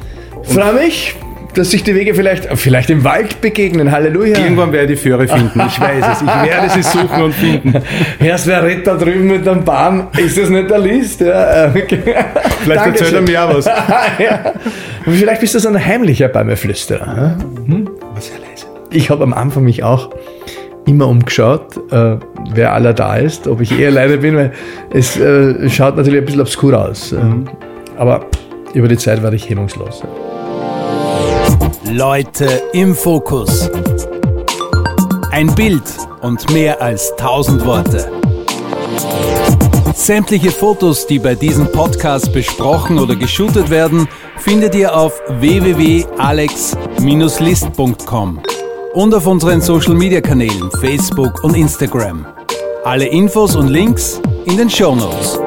Freue mich, dass sich die Wege vielleicht, vielleicht im Wald begegnen. Halleluja. Irgendwann werde ich die Föhre finden. Ich weiß es. Ich werde sie suchen und finden. Erst wer redet da drüben mit dem Bahn? Ist das nicht der List? Ja, äh, Vielleicht erzählt er mir auch was. ja. Vielleicht bist du so ein heimlicher Bäumeflüsterer. Hm? Was sehr leise. Ich habe am Anfang mich auch immer umgeschaut, äh, wer aller da ist, ob ich eher alleine bin, weil es äh, schaut natürlich ein bisschen obskur aus. Ähm, aber über die Zeit war ich hemmungslos. Leute im Fokus. Ein Bild und mehr als tausend Worte. Sämtliche Fotos, die bei diesem Podcast besprochen oder geshootet werden, findet ihr auf www.alex-list.com und auf unseren Social Media Kanälen Facebook und Instagram. Alle Infos und Links in den Show Notes.